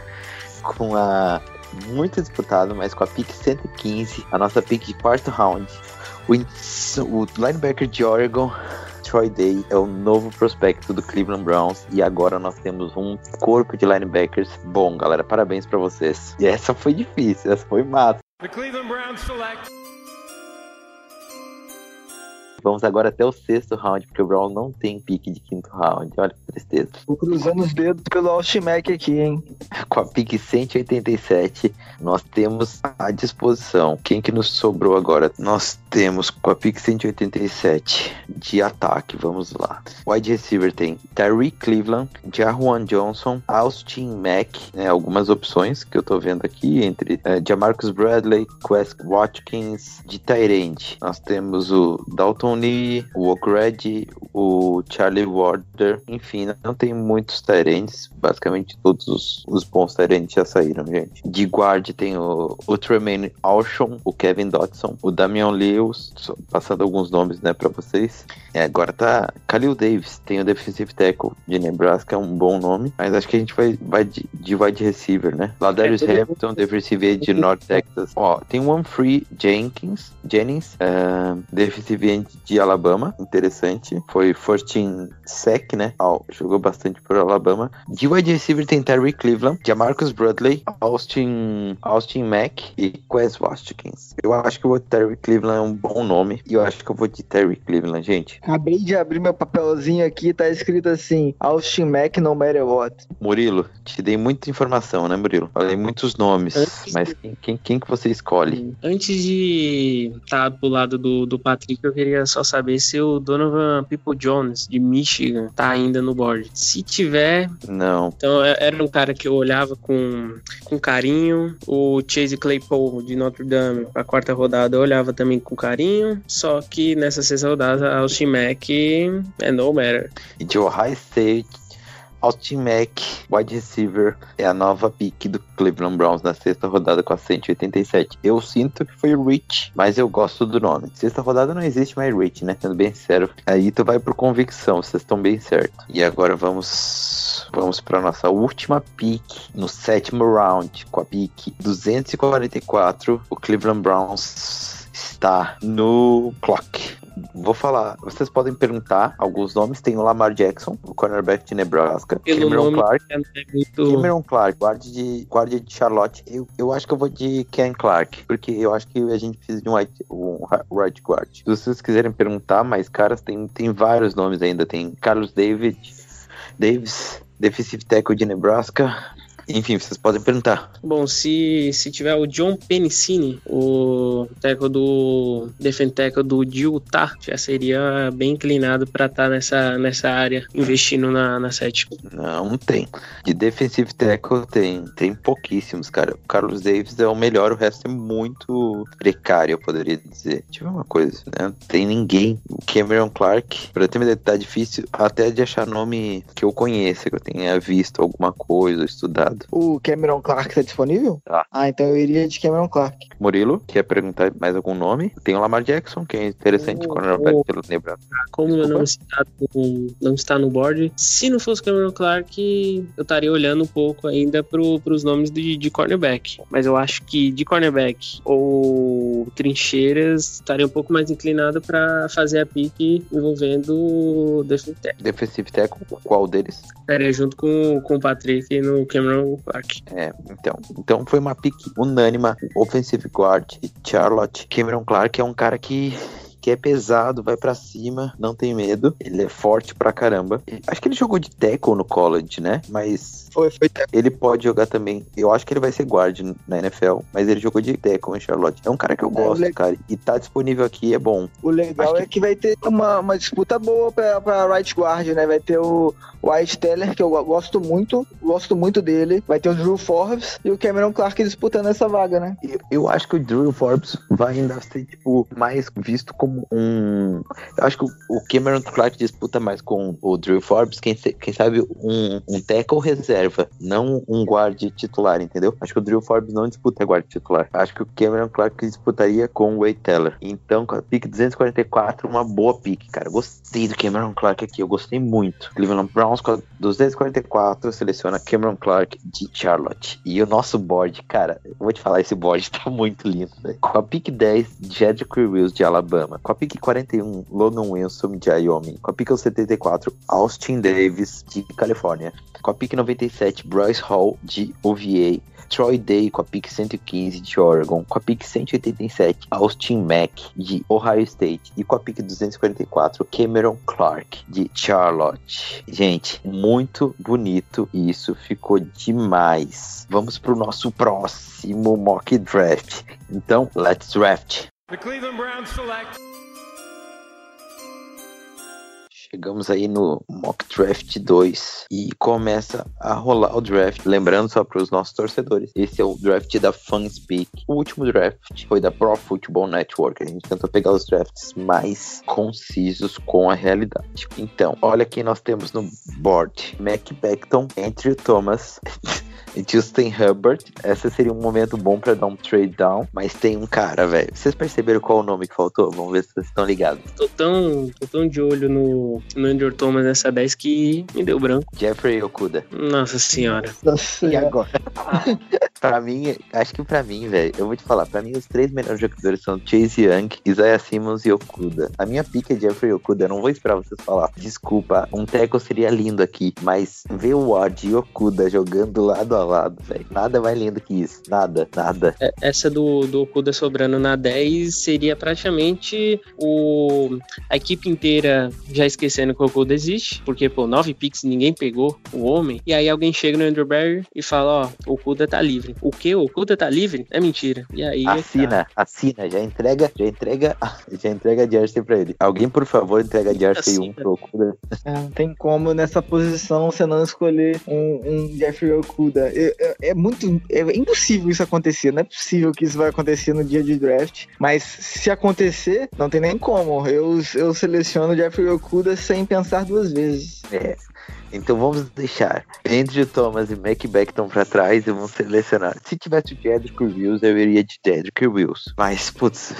com a muito disputado, mas com a pick 115, a nossa pick de quarto round, o, o linebacker de Oregon, Troy Day, é o novo prospecto do Cleveland Browns e agora nós temos um corpo de linebackers bom, galera. Parabéns pra vocês. E essa foi difícil, essa foi massa. The Cleveland Browns select Vamos agora até o sexto round, porque o Brown não tem pique de quinto round. Olha que tristeza. Tô cruzando os dedos pelo Austin Mack aqui, hein? Com a pique 187, nós temos à disposição. Quem que nos sobrou agora? Nós temos com a pique 187 de ataque. Vamos lá. Wide receiver tem Tyreek Cleveland, Jahuan Johnson, Austin Mack, né, algumas opções que eu tô vendo aqui entre eh, Jamarcus Bradley, Quest Watkins, de Tyrande. Nós temos o Dalton Lee, o Okred, o Charlie Warder, enfim, não tem muitos Tyrands, basicamente todos os, os bons Tyrands já saíram, gente. De guard tem o, o Tremaine Alshon, o Kevin Dotson, o Damian Lewis, passando alguns nomes, né, pra vocês. É, agora tá Khalil Davis, tem o defensive tackle de Nebraska, é um bom nome, mas acho que a gente vai, vai de, de wide receiver, né? Ladarius É, Hampton, defensive end de North Texas. Ó, tem o Humphrey Jenkins, Jennings, é, defensive end de Alabama, interessante. Foi first team sec, né? Ó, jogou bastante por Alabama. De wide receiver tem Terry Cleveland, Jamarcus Bradley, Austin, Austin Mack e Quez Watkins. Eu acho que o Terry Cleveland é um bom nome e eu acho que eu vou de Terry Cleveland, gente. Acabei de abrir meu papelzinho aqui, tá escrito assim: Austin Mack no matter what. Murilo, te dei muita informação, né, Murilo? Falei muitos nomes, Antes mas quem, quem, quem que você escolhe? Antes de estar pro lado do, do Patrick, eu queria só saber se o Donovan People Jones, de Michigan, tá ainda no board. Se tiver, Não. então é- era um cara que eu olhava com, com carinho. O Chase Claypool, de Notre Dame, a quarta rodada, eu olhava também com carinho. Só que nessa sexta rodada, a Austin Mack é no matter. E de Ohio State, Austin Mack, wide receiver, é a nova pick do Cleveland Browns na sexta rodada com a 187. Eu sinto que foi Rich, mas eu gosto do nome. Sexta rodada não existe mais Rich, né? Sendo bem sincero. Aí tu vai por convicção, vocês estão bem certos. E agora vamos vamos para nossa última pick no sétimo round, com a pick 244. O Cleveland Browns está no clock. Vou falar, vocês podem perguntar alguns nomes. Tem o Lamar Jackson, o cornerback de Nebraska. Pelo Cameron nome, Clark. É muito. Cameron Clark, guarda de, guarda de Charlotte. Eu, eu acho que eu vou de Ken Clark, porque eu acho que a gente precisa de um, right- um right guard. Se vocês quiserem perguntar, mais caras, tem, tem vários nomes ainda. Tem Carlos David, Davis, defensive tackle de Nebraska. Enfim, vocês podem perguntar. Bom, se, se tiver o John Penicini, o tackle do defend tackle do Utah, já seria bem inclinado para estar nessa, nessa área, investindo na, na sétima. Não tem. De defensive tackle tem, tem pouquíssimos, cara. O Carlos Davis é o melhor, o resto é muito precário, eu poderia dizer. Ver uma coisa, né? Não tem ninguém. O Cameron Clark, pra ter uma ideia, tá difícil até de achar nome que eu conheça, que eu tenha visto alguma coisa, estudado. O Cameron Clark tá disponível? Tá. Ah, então eu iria de Cameron Clark. Murilo, quer perguntar mais algum nome? Tem o Lamar Jackson, que é interessante, Oh, cornerback oh. pelo Nebraska. Como eu não está, no, não está no board, se não fosse o Cameron Clark, eu estaria olhando um pouco ainda para os nomes de, de cornerback. Mas eu acho que de cornerback ou trincheiras estaria um pouco mais inclinado para fazer a pique envolvendo o defensive tackle. Defensive tackle, qual deles? Estaria junto com, com o Patrick no Cameron Clark. É, então. Então foi uma pique unânima. Offensive guard e Charlotte. Cameron Clark é um cara que. Que é pesado, vai pra cima, não tem medo. Ele é forte pra caramba. Acho que ele jogou de tackle no college, né? Mas Foi, foi ele pode jogar também. Eu acho que ele vai ser guard na NFL, mas ele jogou de tackle em Charlotte. É um cara que eu gosto, le- cara. E tá disponível aqui, é bom. O legal Acho é que vai ter uma, uma disputa boa pra, pra right guard, né? Vai ter o White Teller, que eu go- gosto muito, gosto muito dele. Vai ter o Drew Forbes e o Cameron Clark disputando essa vaga, né? Eu, eu acho que o Drew Forbes vai ainda ser, tipo, mais visto como um. Eu acho que o, Cameron Clark disputa mais com o Drew Forbes, quem, quem sabe um, um tackle reserva, não um guard titular, entendeu? Acho que o Drew Forbes não disputa guard titular. Acho que o Cameron Clark disputaria com o Wade Teller. Então, com a pick 244, uma boa pick, cara. Gostei do Cameron Clark aqui, eu gostei muito. Cleveland Browns com a 244 seleciona Cameron Clark de Charlotte. E o nosso board, cara, eu vou te falar, esse board tá muito lindo, velho. Com a pick 10, Jedrick Wills de Alabama. Com a pick 41, Logan Wilson de Wyoming. Com a pick 74, Austin Davis de Califórnia. Com a pick 97, Bryce Hall de OVA. Troy Day com a pick 115 de Oregon, com a pick 187, Austin Mack de Ohio State e com a pick 244, Cameron Clark de Charlotte. Gente, muito bonito isso, ficou demais. Vamos pro nosso próximo mock draft. Então, let's draft. The Cleveland Browns select Chegamos aí no Mock Draft 2 e começa a rolar o draft. Lembrando só para os nossos torcedores, esse é o draft da Fanspeak. O último draft foi da Pro Football Network. A gente tentou pegar os drafts mais concisos com a realidade. Então, olha quem nós temos no board: Mac Beckton, Andrew Thomas. e Justin Hubbard, esse seria um momento bom para dar um trade down, mas tem um cara, velho. Vocês perceberam qual o nome que faltou? Vamos ver se vocês estão ligados. Tô tão, tô tão de olho no, no Andrew Thomas nessa 10 que me deu branco. Jeffrey Okuda. Nossa senhora. Nossa, E agora? pra mim, acho que pra mim, velho, eu vou te falar, pra mim os três melhores jogadores são Chase Young, Isaiah Simmons e Okuda. A minha pica é Jeffrey Okuda, eu não vou esperar vocês falar. Desculpa, um tackle seria lindo aqui, mas ver o Ward e Okuda jogando lado a lado, velho. Nada mais lindo que isso. Nada, nada. É, Essa do, do Okuda sobrando na 10 seria praticamente o, a equipe inteira já esquecendo que o Okuda existe, porque, pô, nove picks ninguém pegou o homem, e aí alguém chega no Andrew Barry e fala, ó, o Okuda tá livre. O que? O Okuda tá livre? É mentira. E aí... Assina, assina, já entrega, já entrega, já entrega a jersey pra ele. Alguém, por favor, entrega a jersey Assina. 1 pro Okuda. É, não tem como nessa posição você não escolher um, um Jeffrey Okuda. É, muito. É impossível isso acontecer. Não é possível que isso vai acontecer no dia de draft. Mas se acontecer, não tem nem como. Eu, eu seleciono Jeffrey Okuda sem pensar duas vezes. É. Então vamos deixar Andrew Thomas e Mac Beckton pra trás e vamos selecionar. Se tivesse o Jedrick Wills, eu iria de Jedrick Wills. Mas, putz,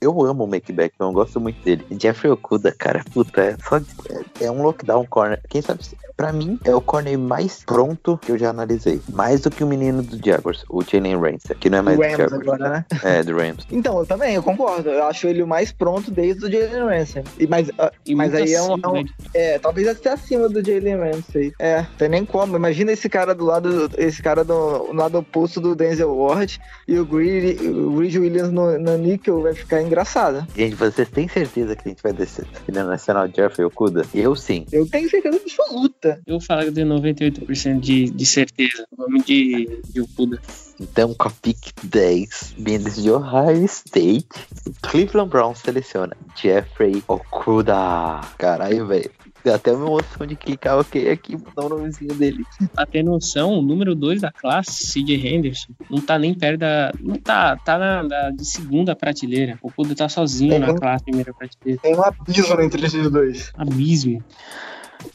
eu amo o Mac Beckton, eu gosto muito dele. Jeffrey Okuda, cara, puta, é só é, é um lockdown corner. Quem sabe, pra mim, é o corner mais pronto que eu já analisei. Mais do que o menino do Jaguars, o Jalen Ramsey, que não é mais do Rams Jaguars. agora, né? É, do Rams. Então, eu também, eu concordo. Eu acho ele o mais pronto desde o Jalen Ramsey. E, mas ah, E Mas aí é um- acima, é um- né? É, talvez até acima do Jalen Ramsey. É, tem nem como. Imagina esse cara do lado, esse cara do, no lado oposto do Denzel Ward e o Greedy, o Greedy Williams no, no níquel vai ficar engraçado. Gente, vocês têm certeza que a gente vai descer na Nacional Jeffrey Okuda? Eu sim. Eu tenho certeza absoluta. Eu falo que eu tenho 98% de, de certeza. Vamos de, de Okuda. Então, com a pick 10, vindo de Ohio State, o Cleveland Browns seleciona Jeffrey Okuda. Caralho, velho. Até uma emoção de clicar ok aqui, mudar o nomezinho dele. Pra ter noção, o número 2 da classe, CJ Henderson, não tá nem perto da. Não tá, tá na, de segunda prateleira. O Okuda tá sozinho Tem na um- classe primeira prateleira. Tem um abismo entre esses dois. Abismo.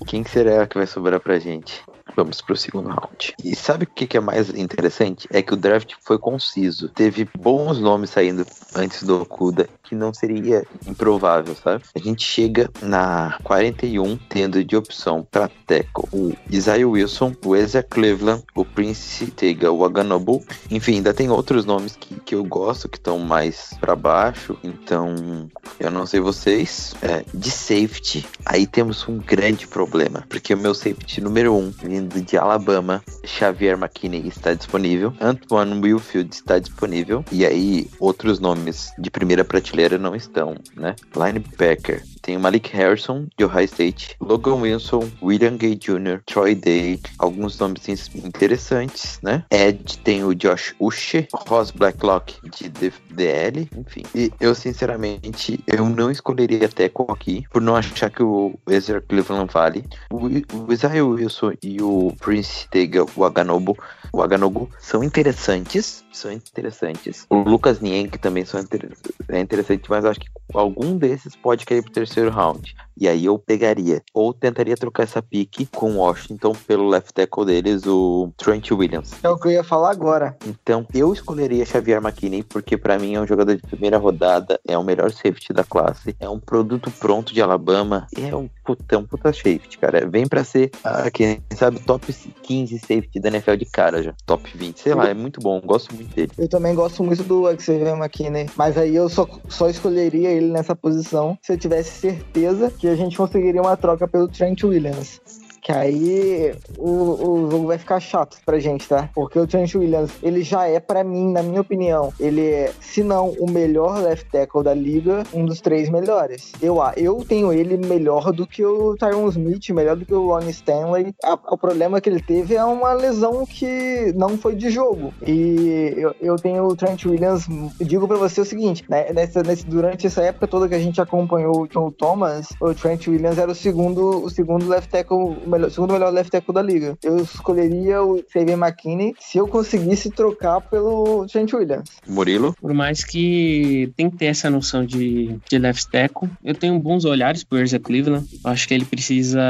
Quem será que vai sobrar pra gente? Vamos pro segundo round. E sabe o que é mais interessante? É que o draft foi conciso. Teve bons nomes saindo antes do Okuda, que não seria improvável, sabe? A gente chega na 41, tendo de opção pra tackle o Isaiah Wilson, o Ezra Cleveland, o Prince Tega Waganobu. Enfim, ainda tem outros nomes que, que eu gosto, que estão mais pra baixo. Então, eu não sei vocês. É, de safety, aí temos um grande problema. Porque o meu safety número 1, um, vindo de Alabama, Xavier McKinney está disponível. Antoine Wilfield está disponível. E aí, outros nomes de primeira prateleira não estão, né? Linebacker. Tem o Malik Harrison, de Ohio State, Logan Wilson, William Gay Jr., Troy Day, alguns nomes interessantes, né? Ed tem o Josh Uche, Ross Blacklock de DL, enfim. E eu, sinceramente, eu não escolheria Teco aqui, por não achar que o Ezra Cleveland vale. O, o Isaiah Wilson e o Prince Tega Waganobu, Waganobu são interessantes, são interessantes. O Lucas Nienke também são inter- é interessante, mas acho que algum desses pode cair pro terceiro round. E aí eu pegaria, ou tentaria trocar essa pique com Washington pelo left tackle deles, o Trent Williams. É o que eu ia falar agora. Então eu escolheria Xavier McKinney, porque pra mim é um jogador de primeira rodada, é o melhor safety da classe, é um produto pronto de Alabama, é um puta, é um puta safety, cara. Vem pra ser, ah, quem sabe, top 15 safety da NFL de cara já. Top 20, sei lá, é muito bom, gosto muito dele. Eu também gosto muito do Xavier McKinney, mas aí eu só, só escolheria ele nessa posição se eu tivesse certeza que a gente conseguiria uma troca pelo Trent Williams. Que aí o, o jogo vai ficar chato pra gente, tá? Porque o Trent Williams, ele já é, pra mim, na minha opinião, ele é, se não o melhor left tackle da liga, um dos três melhores. Eu, eu tenho ele melhor do que o Tyron Smith, melhor do que o Ronnie Stanley. O problema que ele teve é uma lesão que não foi de jogo. E eu, eu tenho o Trent Williams, digo pra você o seguinte, né? Nessa, nesse, durante essa época toda que a gente acompanhou o Joe Thomas, o Trent Williams era o segundo, o segundo left tackle, melhor, segundo melhor left tackle da liga. Eu escolheria o Xavier McKinney se eu conseguisse trocar pelo Trent Williams. Murilo? Por mais que tem que ter essa noção de, de left tackle, eu tenho bons olhares pro Ezra Cleveland. Eu acho que ele precisa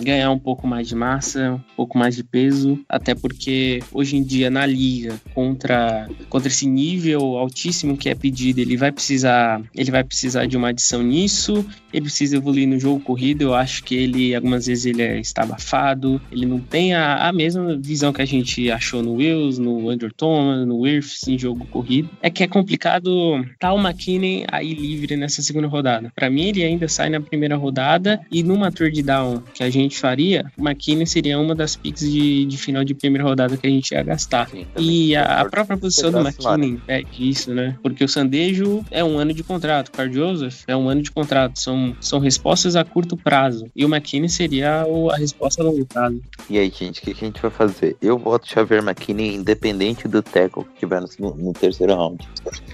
ganhar um pouco mais de massa, um pouco mais de peso, até porque hoje em dia na liga contra contra esse nível altíssimo que é pedido, ele vai precisar, ele vai precisar de uma adição nisso. Ele precisa evoluir no jogo corrido. Eu acho que ele algumas vezes ele é está abafado, ele não tem a, a mesma visão que a gente achou no Wills, no Andrew Thomas, no Wirfs em jogo corrido. É que é complicado tá o McKinney aí livre nessa segunda rodada. Para mim, ele ainda sai na primeira rodada e numa third down que a gente faria, o McKinney seria uma das picks de, de final de primeira rodada que a gente ia gastar. Sim, E a, a própria posição do? McKinney pede isso, né? Porque o Sandejo é um ano de contrato, o Carl Joseph é um ano de contrato. São, são respostas a curto prazo. E o McKinney seria o- a resposta a longo prazo. E aí, gente, o que, que a gente vai fazer? Eu voto Xavier McKinney independente do tackle que tiver no, no terceiro round.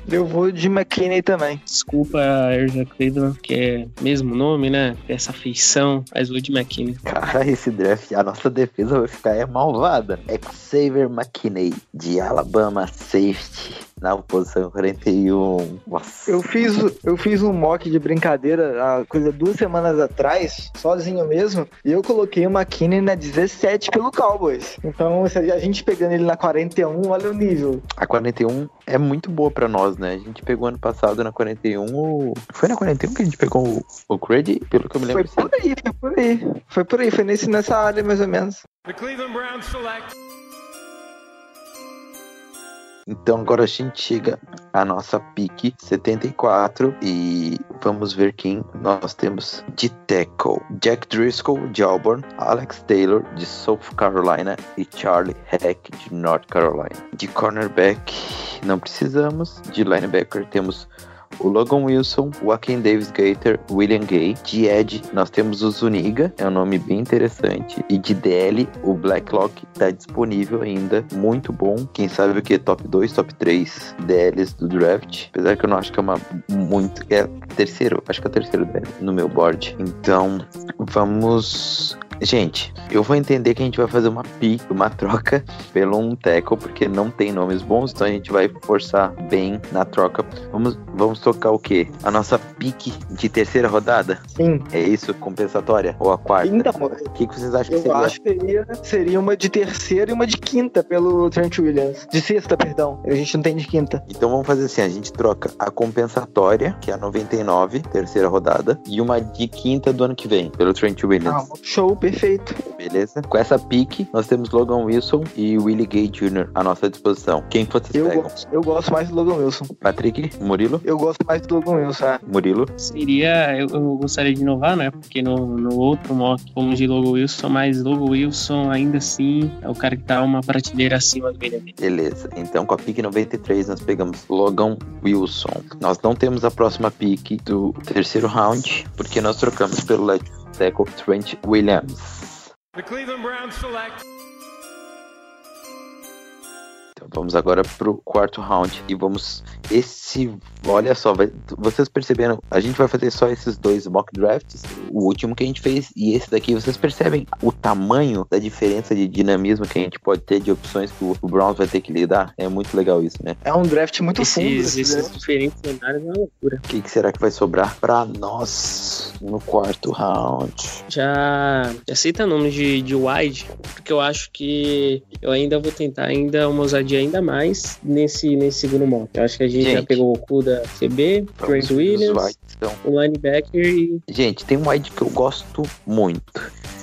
Eu vou de McKinney também. Desculpa, Erza Cleveland, que é mesmo nome, né? Essa feição, mas vou de McKinney. Cara, esse draft, a nossa defesa vai ficar é malvada. Xavier McKinney, de Alabama Safety, na posição 41. Nossa. Eu fiz, eu fiz um mock de brincadeira há coisa duas semanas atrás, sozinho mesmo, e eu coloquei o McKinney na 17 pelo Cowboys. Então, a gente pegando ele na 41, olha o nível. A 41 é muito boa pra nós, né? A gente pegou ano passado na 41 o... Foi na 41 que a gente pegou o, o Grady, pelo que eu me Foi lembro. por aí, foi por aí. Foi por aí, foi nesse, nessa área mais ou menos. The Cleveland Browns select Então agora a gente chega à nossa pique 74 e vamos ver quem nós temos de tackle. Jack Driscoll de Auburn, Alex Taylor de South Carolina e Charlie Heck de North Carolina. De cornerback não precisamos, de linebacker temos o Logan Wilson, o Aken Davis Gator, William Gay. De Ed, nós temos o Zuniga, é um nome bem interessante. E de DL, o Blacklock está disponível ainda, muito bom. Quem sabe o que? Top 2, top 3 DLs do draft. Apesar que eu não acho que é uma muito. É terceiro, acho que é o terceiro DL no meu board. Então, vamos. Gente, eu vou entender que a gente vai fazer uma pick, uma troca pelo um tackle, porque não tem nomes bons, então a gente vai forçar bem na troca. Vamos, vamos tocar o quê? A nossa pique de terceira rodada? Sim. É isso? Compensatória? Ou a quarta? Então, O que, que vocês acham que eu seria? acho que seria, seria uma de terceira e uma de quinta pelo Trent Williams. De sexta, perdão. A gente não tem de quinta. Então vamos fazer assim, a gente troca a compensatória, que é a 99, terceira rodada, e uma de quinta do ano que vem, pelo Trent Williams. Ah, show, perfeito. Beleza? Com essa pique, nós temos Logan Wilson e Willie Gay Jr. à nossa disposição. Quem que vocês Eu pegam? gosto, eu gosto mais do Logan Wilson. Patrick? Murilo? Eu gosto mais do Logan Wilson. Murilo? Seria, eu, eu gostaria de inovar, né? Porque no, no outro mock fomos de Logo Wilson, mas Logo Wilson ainda assim é o cara que tá uma prateleira acima do Benjamin. Beleza. Então com a pique 93 nós pegamos Logan Wilson. Nós não temos a próxima pique do terceiro round, porque nós trocamos pelo left tackle Trent Williams. The Cleveland Browns select vamos agora pro quarto round e vamos esse, olha só, vai- vocês perceberam? A gente vai fazer só esses dois mock drafts, o último que a gente fez e esse daqui. Vocês percebem o tamanho da diferença de dinamismo que a gente pode ter de opções que o, o Browns vai ter que lidar? É muito legal isso, né? É um draft muito fundo. Esses, esse esses draft. diferentes cenários é uma loucura. O que, que será que vai sobrar pra nós no quarto round? Já, cita nomes de, de wide, porque eu acho que eu ainda vou tentar ainda uma ousadia ainda mais nesse, nesse segundo mock. Eu acho que a gente, já Gente. pegou o Kuda CB, Trent os Williams, wides, então. o linebacker e Gente, tem um wide que eu gosto muito,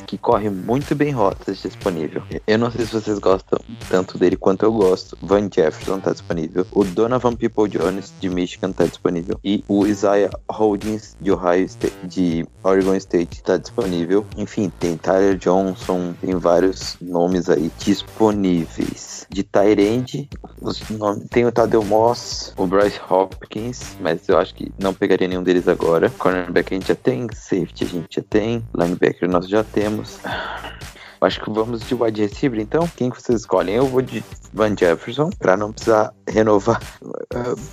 que corre muito bem rotas disponível. Eu não sei se vocês gostam tanto dele quanto eu gosto. Van Jefferson tá disponível. O Donovan People Jones de Michigan tá disponível. E o Isaiah Holdings de Ohio State, de Oregon State tá disponível. Enfim, tem Tyler Johnson, tem vários nomes aí disponíveis. De Tyrande, tem o Tadeu Moss, o Bryce Hopkins, mas eu acho que não pegaria nenhum deles agora. Cornerback a gente já tem, safety a gente já tem, linebacker nós já temos. Acho que vamos de wide receiver, então. Quem que vocês escolhem? Eu vou de Van Jefferson, pra não precisar renovar.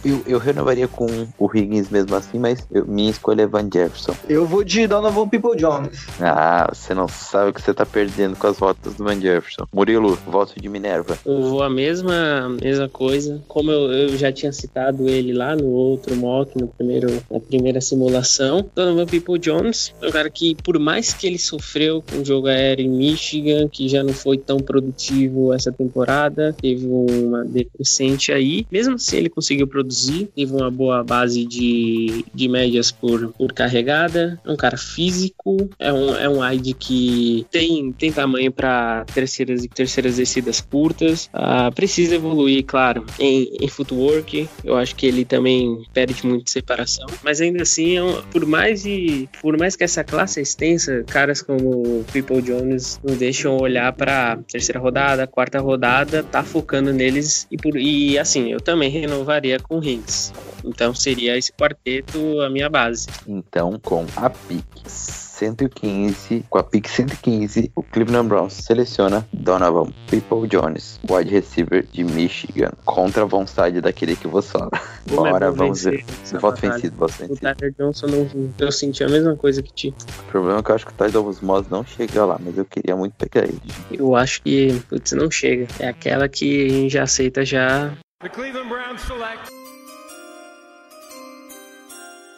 Eu, eu renovaria com o Higgins mesmo assim, mas eu- minha escolha é Van Jefferson. Eu vou de Donovan People Jones. Ah, você não sabe o que você tá perdendo com as votos do Van Jefferson. Murilo, voto de Minerva. Eu vou a mesma, mesma coisa. Como eu, eu já tinha citado ele lá no outro mock, no primeiro, na primeira simulação. Donovan People Jones é um cara que, por mais que ele sofreu com o jogo aéreo em Michigan Michigan, que já não foi tão produtivo essa temporada, teve uma decrescente aí. Mesmo se ele conseguiu produzir, teve uma boa base de, de médias por, por carregada. É um cara físico, é um, é um wide que tem, tem tamanho para terceiras e terceiras descidas curtas. Ah, precisa evoluir, claro, em, em footwork. Eu acho que ele também perde muito de separação. Mas ainda assim, é um- por mais e por mais que essa classe é extensa, caras como People Jones não deixam olhar para terceira rodada, quarta rodada, tá focando neles e por e assim, eu também renovaria com o Hinks. Então seria esse quarteto a minha base. Então, com a pick 115, com a pick 115, o Cleveland Browns seleciona Donovan People Jones, wide receiver de Michigan, contra a vontade daquele que vos fala. É Bora, vamos ver. Voto vencido, voto O vencido. Tyler Johnson não, eu senti a mesma coisa que ti. O problema é que eu acho que o Tidal Moss não chega lá, mas eu queria muito pegar ele. Eu acho que, putz, não chega. É aquela que a gente já aceita já. The Cleveland Browns select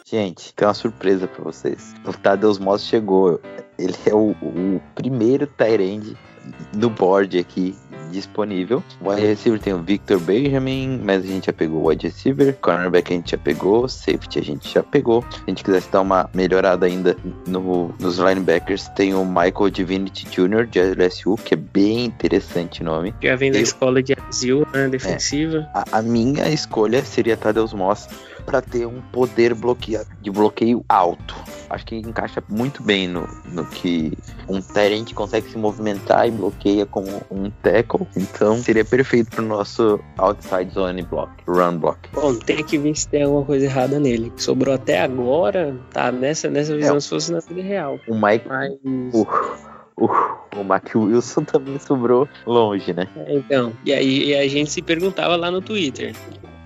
Gente, tem uma surpresa pra vocês. O Tadeusz Moss chegou. Ele é o, o primeiro Tyrande no board aqui disponível. O wide receiver tem o Victor Benjamin, mas a gente já pegou o wide receiver. Cornerback a gente já pegou. Safety a gente já pegou. Se a gente quisesse dar uma melhorada ainda no- nos linebackers, tem o Michael Divinity Jr. de LSU, que é bem interessante o nome. Já vem da Eu- escola de Azil, né, defensiva. A, a minha escolha seria Tadeusz Moss para ter um poder bloqueia, de bloqueio alto. Acho que encaixa muito bem no, no que um Tyrant consegue se movimentar e bloqueia com um tackle. Então seria perfeito pro nosso outside zone block, run block. Bom, tem que ver se tem alguma coisa errada nele. Sobrou até agora, tá nessa, nessa visão É. se fosse na vida real. O Mike, Mas. o, o, o Mac Wilson também sobrou longe, né? É, Então, e aí e a gente se perguntava lá no Twitter.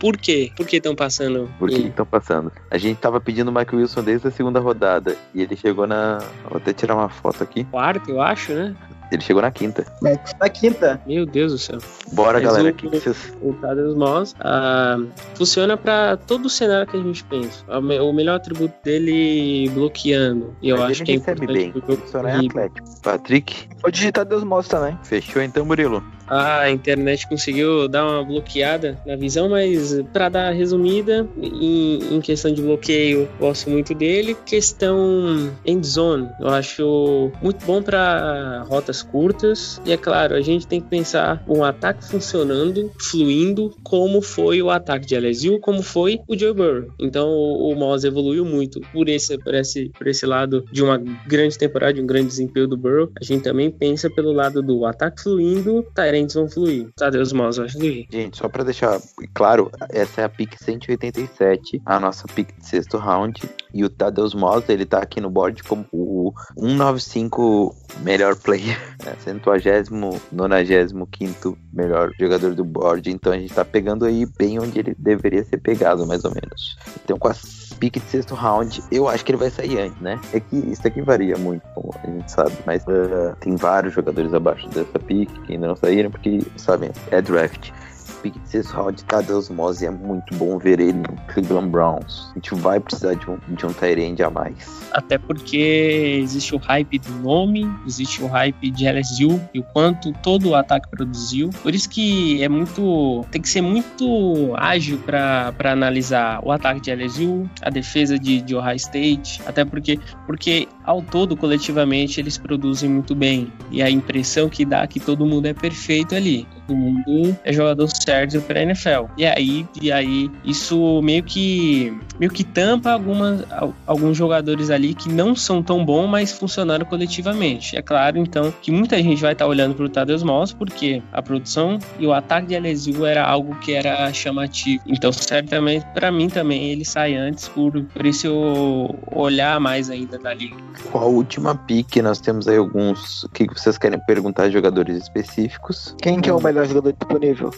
Por quê? Por que estão passando? Por que ele? estão passando? A gente tava pedindo o Mike Wilson desde a segunda rodada e ele chegou na. Vou até tirar uma foto aqui. Quarto, eu acho, né? Ele chegou na quinta. É, na quinta. Meu Deus do céu. Bora, Mas galera. o- que, que vocês. O Tadeusz Moss ah, funciona para todo o cenário que a gente pensa. O me- O melhor atributo dele bloqueando. E eu Mas acho ele que é recebe importante bem. Isso não é atlético. Patrick, Vou digitar Deus mostra também. fechou então, Murilo? A internet conseguiu dar uma bloqueada na visão, mas para dar resumida, em, em questão de bloqueio, gosto muito dele. Questão end zone, eu acho muito bom para rotas curtas. E é claro, a gente tem que pensar um ataque funcionando, fluindo, como foi o ataque de LSU, como foi o Joe Burrow. Então o, o Moss evoluiu muito por esse, por, esse, por esse lado de uma grande temporada, de um grande desempenho do Burrow. A gente também pensa pelo lado do ataque fluindo, Tyrants vão fluir. Tadeusz Moss vai fluir. Gente, só pra deixar claro, essa é a pick 187, a nossa pick de sexto round. E o Tadeusz Moss, ele tá aqui no board como o 195 melhor player, né? 195 melhor jogador do board. Então a gente tá pegando aí bem onde ele deveria ser pegado, mais ou menos. Então com a pick de sexto round, eu acho que ele vai sair antes, né? É que isso aqui varia muito, como a gente sabe. Mas uh, tem vários jogadores abaixo dessa pick que ainda não saíram, porque, sabem, é draft pick de sexto round, Tadeusz Moss, e é muito bom ver ele no Cleveland Browns. A gente vai precisar de um, de um Tyrande a mais. Até porque existe o hype do nome, existe o hype de LSU e o quanto todo o ataque produziu. Por isso que é muito. tem que ser muito ágil para analisar o ataque de LSU, a defesa de, de Ohio State. Até porque, porque ao todo, coletivamente, eles produzem muito bem. E a impressão que dá é que todo mundo é perfeito ali. Todo mundo é jogador certo para NFL. E aí, e aí isso meio que meio que tampa algumas, al- alguns jogadores ali que não são tão bons, mas funcionaram coletivamente. É claro, então, que muita gente vai estar olhando para o Tadeusz Moss porque a produção e o ataque de LSU era algo que era chamativo. Então, certamente, para mim também, ele sai antes por, por esse olhar mais ainda da liga. Com a última pick, nós temos aí alguns. O que vocês querem perguntar de jogadores específicos? Quem que é o melhor jogador disponível?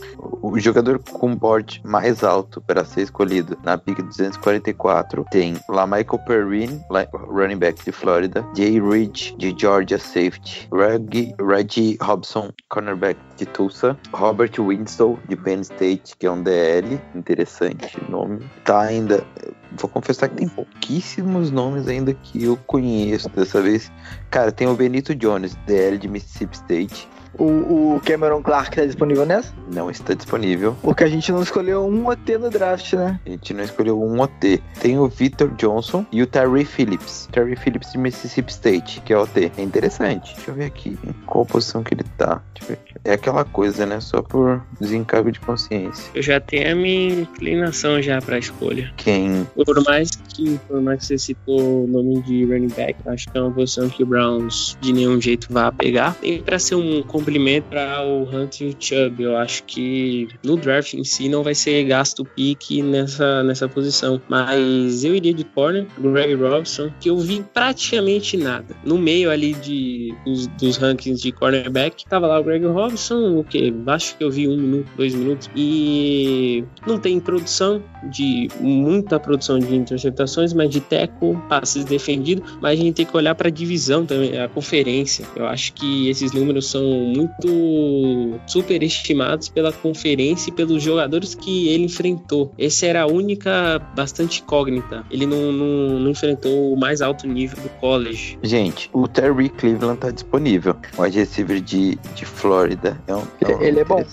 O jogador com board mais alto para ser escolhido na pick 244 tem lá Michael Perrine, running back de Flórida, Jay Ridge de Georgia Safety, Reggie, Reggie Robson, cornerback de Tulsa, Robert Winslow de Penn State, que é um DL, interessante nome. Tá ainda vou confessar que tem pouquíssimos nomes ainda que eu conheço dessa vez. Cara, tem o Benito Jones, DL de Mississippi State. O, o Cameron Clark tá disponível nessa? Não está disponível. Porque a gente não escolheu um OT no draft, né? A gente não escolheu um OT. Tem o Victor Johnson e o Terry Phillips. Terry Phillips de Mississippi State, que é OT. É interessante. Deixa eu ver aqui em qual posição que ele tá. Deixa eu ver aqui. É aquela coisa, né? Só por desencargo de consciência. Eu já tenho a minha inclinação já pra escolha. Quem Por mais que, por mais que você citou o nome de running back, acho que é uma posição que o Browns de nenhum jeito vai pegar. Tem pra ser um complemento para o Hunt e o Chubb. Eu acho que no draft em si não vai ser gasto pique nessa, nessa posição. Mas eu iria de corner, Greg Robson, que eu vi praticamente nada. No meio ali de, dos, dos rankings de cornerback, tava lá o Greg Robson, o que? Acho que eu vi um minuto, dois minutos. E não tem produção de muita produção de interceptações, mas de teco, passes defendidos. Mas a gente tem que olhar para a divisão também, a conferência. Eu acho que esses números são muito superestimados pela conferência e pelos jogadores que ele enfrentou. Essa era a única bastante incógnita. Ele não, não, não enfrentou o mais alto nível do college. Gente, o Terry Cleveland tá disponível. O receiver de, de Flórida. É um, um Ele é bom.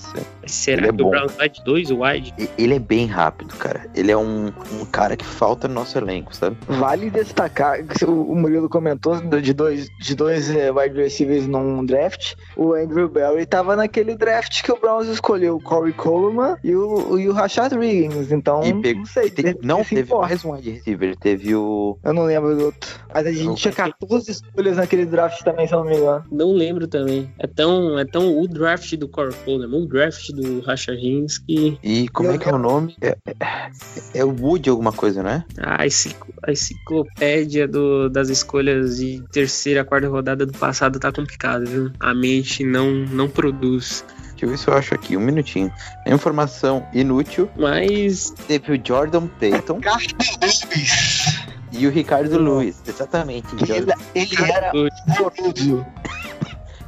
Será Ele é que bom. o Browns vai de dois wide? Ele é bem rápido, cara. Ele é um, um cara que falta no nosso elenco, sabe? Vale destacar, que o Murilo comentou de dois, de dois eh, wide receivers num draft. O Andrew Barry tava naquele draft que o Browns escolheu o Corey Coleman e o, e o Rashad Riggins. Então, E pegou- não sei. Te- não, se teve importa. mais um wide receiver. Teve o. Eu não lembro do outro. Mas a gente Não. tinha 14 escolhas naquele draft também, se eu não me engano. Não lembro também. É tão, é tão o draft do Corey Coleman, o draft do Rashad Higgins que E como é que é o nome? É, é, é o Wood alguma coisa, não é? a, a enciclopédia do- das escolhas de terceira, quarta rodada do passado tá complicado, viu? A mente não, não produz. Deixa eu ver se eu acho aqui, um minutinho. Informação inútil. Mas Teve o Jordan Payton e o Ricardo Lewis. Exatamente. Ele, ele era horroroso.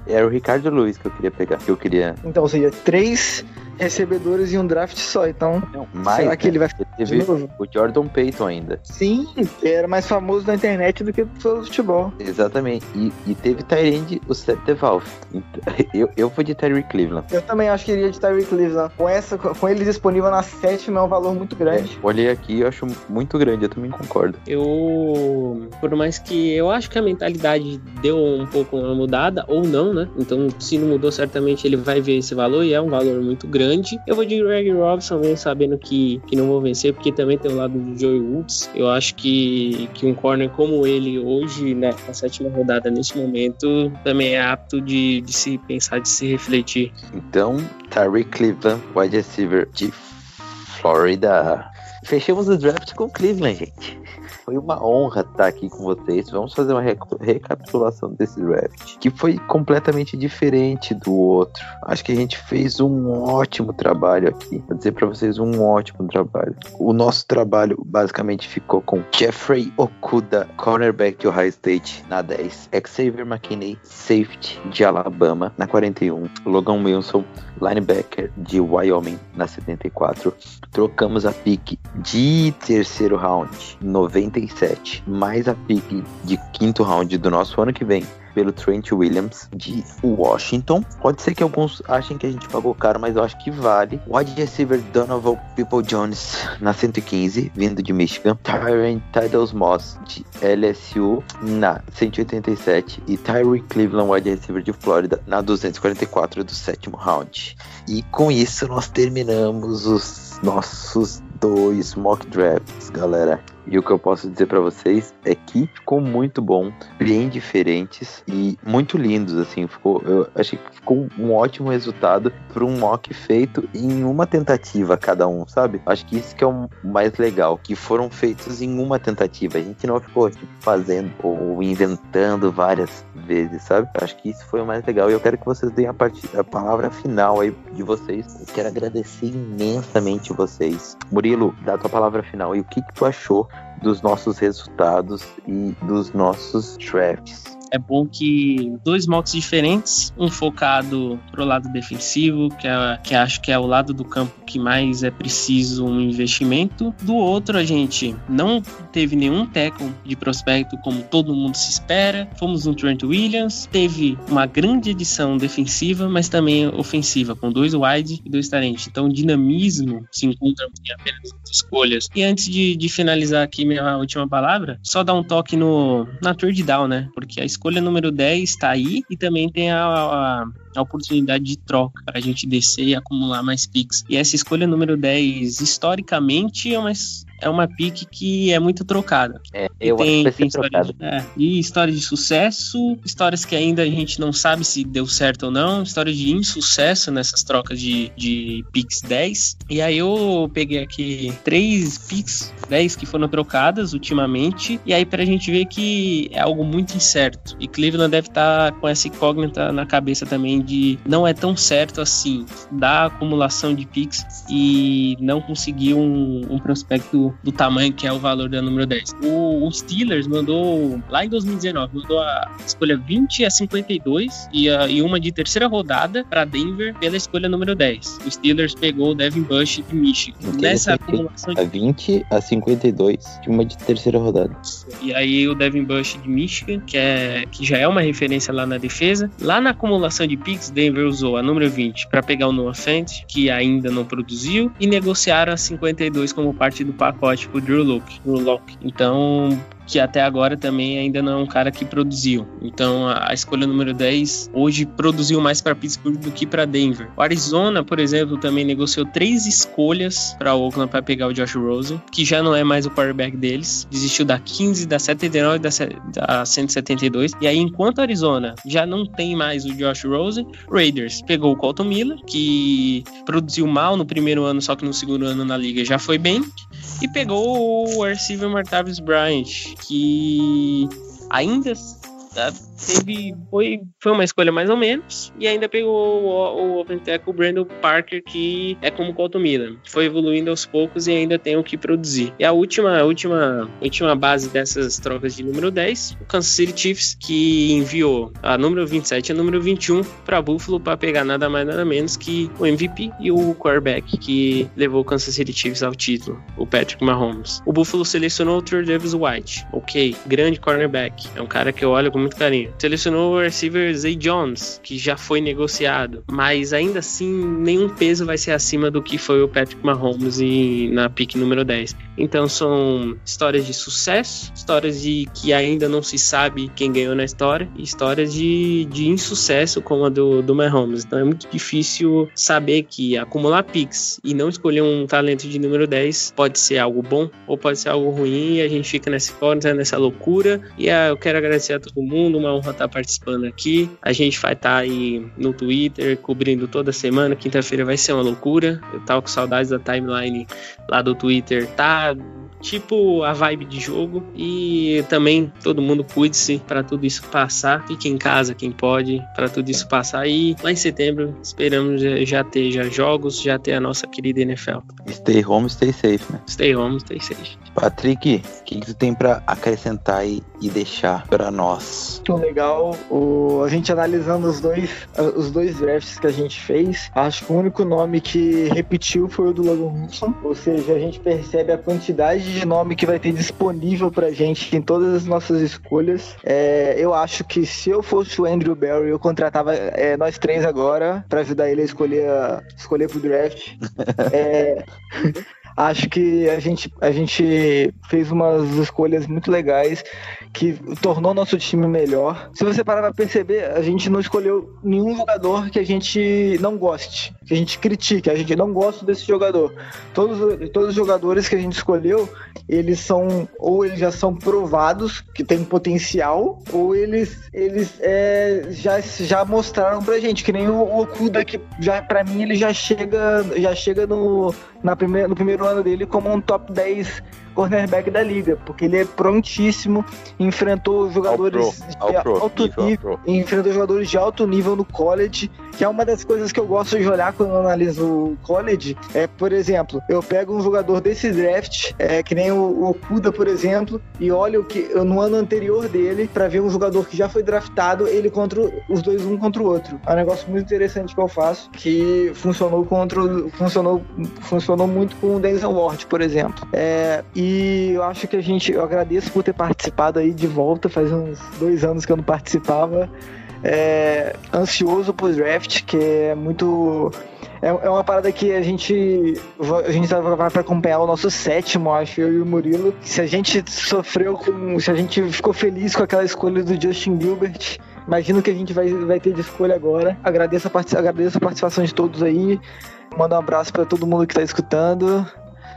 Era o Ricardo Lewis que eu queria pegar. Que eu queria. Então, seja, três recebedores em um draft só. Então, Não, mais. será que ele vai né? de Teve novo? o Jordan Payton ainda. Sim, ele era mais famoso na internet do que pelo futebol. Exatamente. E, e teve Tyrande, o Seth DeValve. Então, eu, eu vou de Terry Cleveland. Eu também acho que iria de Tyreek Cleveland. Com, essa, com ele disponível na sétima é um valor muito grande. Olhei aqui eu acho muito grande, eu também concordo. eu. Por mais que eu acho que a mentalidade deu um pouco uma mudada, ou não, né? Então, se não mudou, certamente ele vai ver esse valor e é um valor muito grande. Eu vou de Greg Robson, mesmo sabendo que, que não vou vencer, porque também tem o lado do Joey Woods. Eu acho que, que um corner como ele hoje, né, na sétima rodada, nesse momento, também é apto de, de se pensar, de se refletir. Então, Terry Cleveland, wide receiver de Florida. Fechamos o draft com Cleveland, gente. Foi uma honra estar aqui com vocês. Vamos fazer uma reca- recapitulação desse draft, que foi completamente diferente do outro. Acho que a gente fez um ótimo trabalho aqui. Vou dizer para vocês um ótimo trabalho. O nosso trabalho basicamente ficou com Jeffrey Okuda, cornerback de Ohio State, na 10. Xavier McKinney, safety de Alabama, na 41. Logan Wilson, linebacker de Wyoming, na 74. Trocamos a pique de terceiro round, 97, mais a pique de quinto round do nosso ano que vem. Pelo Trent Williams de Washington. Pode ser que alguns achem que a gente pagou caro, mas eu acho que vale. Wide receiver Donovan People Jones na 115, vindo de Michigan. Tyron Tidals Moss de LSU na 187. E Tyree Cleveland, wide receiver de Flórida, na 244 do sétimo round. E com isso nós terminamos os nossos dois mock drafts, galera. E o que eu posso dizer pra vocês é que ficou muito bom, bem diferentes e muito lindos, assim. Ficou, eu achei que ficou um ótimo resultado para um mock feito em uma tentativa cada um, sabe? Acho que isso que é o mais legal, que foram feitos em uma tentativa. A gente não ficou tipo, fazendo ou inventando várias vezes, sabe? Acho que isso foi o mais legal e eu quero que vocês deem a, part... a palavra final aí de vocês. Eu quero agradecer imensamente vocês. Murilo, dá a tua palavra final e o que, que tu achou dos nossos resultados e dos nossos drafts. É bom que dois mocks diferentes, um focado pro lado defensivo, que, é, que acho que é o lado do campo que mais é preciso um investimento. Do outro, a gente não teve nenhum tackle de prospecto como todo mundo se espera. Fomos no Trent Williams, teve uma grande edição defensiva, mas também ofensiva, com dois wide e dois tarentes. Então, dinamismo se encontra em apenas escolhas. E antes de, de finalizar aqui minha última palavra, só dar um toque no, na third down, né? Porque a escolha número 10 está aí e também tem a, a, a oportunidade de troca para a gente descer e acumular mais picks. E essa escolha número 10, historicamente, é uma, é uma pick que é muito trocada. É, eu tem, acho que tem histórias, trocado. é, e histórias de sucesso, histórias que ainda a gente não sabe se deu certo ou não, histórias de insucesso nessas trocas de, de picks 10. E aí eu peguei aqui três picks 10 que foram trocadas ultimamente, e aí pra gente ver que é algo muito incerto. E Cleveland deve estar com essa incógnita na cabeça também de não é tão certo assim da acumulação de picks e não conseguir um, um prospecto do tamanho que é o valor da número 10. O, o Steelers mandou, lá em 2019, mandou a escolha 20 a 52 e, a, e uma de terceira rodada para Denver pela escolha número 10. O Steelers pegou o Devin Bush de Michigan. Nessa acumulação de A 20 a 52 de uma de terceira rodada. E aí o Devin Bush de Michigan, que, é, que já é uma referência lá na defesa. Lá na acumulação de picks, Denver usou a número 20 para pegar o Noah Fent, que ainda não produziu, e negociaram a 52 como parte do pacote pro Drew Locke. Drew Locke. Então, que até agora também ainda não é um cara que produziu. Então a, a escolha número 10 hoje produziu mais para Pittsburgh do que para Denver. O Arizona, por exemplo, também negociou três escolhas para Oakland para pegar o Josh Rosen, que já não é mais o quarterback deles. Desistiu da 15, da 79 e da, da 172. E aí, enquanto a Arizona já não tem mais o Josh Rosen, Raiders pegou o Colton Miller, que produziu mal no primeiro ano, só que no segundo ano na liga já foi bem. E pegou o receiver Martavis Bryant, que ainda ah, teve foi, foi uma escolha mais ou menos e ainda pegou o, o open tackle Brandon Parker que é como o Colton Miller. Foi evoluindo aos poucos e ainda tem o que produzir. E a última última última base dessas trocas de número 10 o Kansas City Chiefs que enviou a número 27 e a número 21 para Buffalo para pegar nada mais nada menos que o MVP e o quarterback que levou o Kansas City Chiefs ao título o Patrick Mahomes. O Buffalo selecionou o Trey Davis White. Ok grande cornerback. É um cara que eu olho com muito carinho selecionou o receiver Zay Jones, que já foi negociado, mas ainda assim nenhum peso vai ser acima do que foi o Patrick Mahomes em, na pick número 10. Então são histórias de sucesso, histórias de que ainda não se sabe quem ganhou na história, e histórias de, de insucesso como a do, do Mahomes. Então é muito difícil saber que acumular picks e não escolher um talento de número 10 pode ser algo bom ou pode ser algo ruim, e a gente fica nessa nessa loucura. E ah, eu quero agradecer a todo mundo, uma honra estar participando aqui. A gente vai estar aí no Twitter, cobrindo toda semana. Quinta-feira vai ser uma loucura. Eu tava com saudades da timeline lá do Twitter. Tá tipo a vibe de jogo. E também todo mundo cuide-se para tudo isso passar. Fique em casa quem pode, para tudo isso passar. E lá em setembro esperamos já- ter já jogos, já ter a nossa querida NFL. Stay home, stay safe, né? Stay home, stay safe. Patrick, o que, que tu tem pra acrescentar aí e deixar pra nós? muito legal o, a gente analisando os dois, os dois drafts que a gente fez. Acho que o único nome que repetiu foi o do Logan Wilson. Ou seja, a gente percebe a quantidade de nome que vai ter disponível pra gente em todas as nossas escolhas. É, eu acho que se eu fosse o Andrew Barry, eu contratava é, nós três agora pra ajudar ele a escolher, a, escolher pro draft. É, acho que a gente, a gente fez umas escolhas muito legais que tornou nosso time melhor. Se você parar pra perceber, a gente não escolheu nenhum jogador que a gente não goste, que a gente critique, a gente não gosta desse jogador. Todos, todos os jogadores que a gente escolheu, eles são, ou eles já são provados que tem potencial, ou eles, eles é, já, já mostraram pra gente, que nem o Okuda, que já, pra mim ele já chega, já chega no, na primeira, no primeiro ano dele como um top 10 cornerback da liga, porque ele é prontíssimo, enfrentou jogadores All de all pro, alto nível nível, enfrentou jogadores de alto nível no college que é uma das coisas que eu gosto de olhar quando eu analiso o college. É, por exemplo, eu pego um jogador desse draft, é, que nem o, o Kuda, por exemplo, e olho o que no ano anterior dele para ver um jogador que já foi draftado, ele contra os dois um contra o outro. É um negócio muito interessante que eu faço, que funcionou contra funcionou funcionou muito com o Denzel Ward, por exemplo. É, e eu acho que a gente, eu agradeço por ter participado aí de volta, faz uns dois anos que eu não participava. É, ansioso pro draft, que é muito. É, é uma parada que a gente. A gente vai para acompanhar o nosso sétimo, acho, eu e o Murilo. Se a gente sofreu com. Se a gente ficou feliz com aquela escolha do Justin Gilbert. Imagino que a gente vai, vai ter de escolha agora. Agradeço a, agradeço a participação de todos aí. Manda um abraço para todo mundo que tá escutando.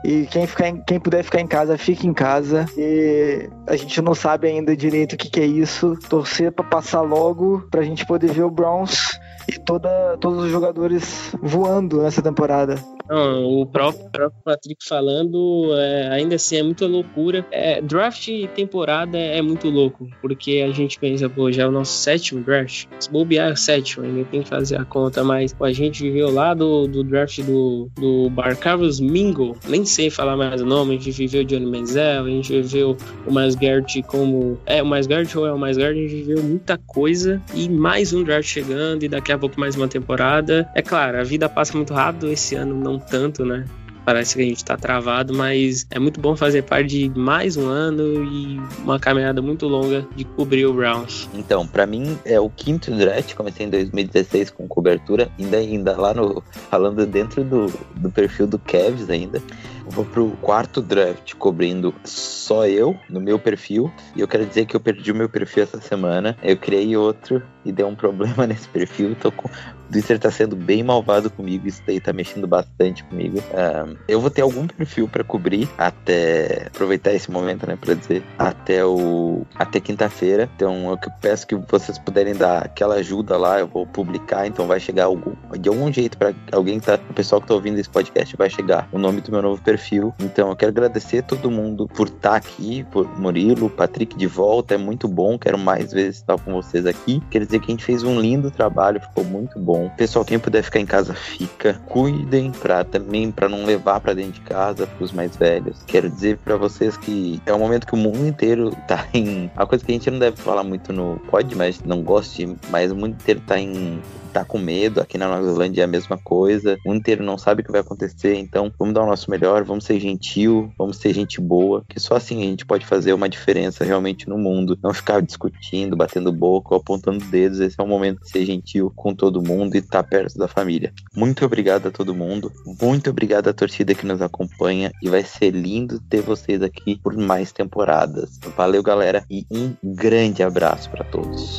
E quem, ficar em, quem puder ficar em casa, fique em casa. E a gente não sabe ainda direito o que, que é isso. Torcer para passar logo, pra gente poder ver o Browns e toda, todos os jogadores voando nessa temporada. Não, o próprio, próprio Patrick falando, é, ainda assim é muita loucura. É, draft temporada é muito louco, porque a gente pensa, pô, já é o nosso sétimo draft. Se bobear é o sétimo, ainda tem que fazer a conta, mas pô, a gente viveu lá do, do draft do, do Barcavos Mingo, nem sei falar mais o nome, a gente viveu Johnny Manziel, a gente viveu o Mais Garrett como. É, o Mais Garrett ou é o Mais Garrett, a gente viveu muita coisa e mais um draft chegando e daqui a pouco mais uma temporada. É claro, a vida passa muito rápido, esse ano não tanto, né? Parece que a gente tá travado, mas é muito bom fazer parte de mais um ano e uma caminhada muito longa de cobrir o Browns. Então, para mim é o quinto draft, comecei em 2016 com cobertura, ainda ainda lá no falando dentro do, do perfil do Cavs ainda. Vou pro quarto draft cobrindo só eu no meu perfil. E eu quero dizer que eu perdi o meu perfil essa semana. Eu criei outro e deu um problema nesse perfil. Tô com... O Twitter tá sendo bem malvado comigo. Isso daí tá mexendo bastante comigo. Um, eu vou ter algum perfil para cobrir até aproveitar esse momento, né? Pra dizer, até o até quinta-feira. Então eu peço que vocês puderem dar aquela ajuda lá. Eu vou publicar, então vai chegar algum, de algum jeito para alguém que tá. O pessoal que tá ouvindo esse podcast vai chegar o nome do meu novo perfil perfil. Então eu quero agradecer a todo mundo por estar aqui, por Murilo, Patrick de volta, é muito bom, quero mais vezes estar com vocês aqui. Quer dizer que a gente fez um lindo trabalho, ficou muito bom. Pessoal, quem puder ficar em casa, fica. Cuidem para também para não levar para dentro de casa para os mais velhos. Quero dizer para vocês que é um momento que o mundo inteiro tá em uma coisa que a gente não deve falar muito no pod, mas não goste, mas o mundo inteiro tá em tá com medo. Aqui na Nova Zelândia é a mesma coisa. O mundo inteiro não sabe o que vai acontecer. Então, vamos dar o nosso melhor, vamos ser gentil, vamos ser gente boa, que só assim a gente pode fazer uma diferença realmente no mundo. Não ficar discutindo, batendo boca apontando dedos. Esse é o momento de ser gentil com todo mundo e estar tá perto da família. Muito obrigado a todo mundo. Muito obrigado à torcida que nos acompanha. E vai ser lindo ter vocês aqui por mais temporadas. Valeu, galera, e um grande abraço para todos.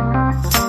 Thank you.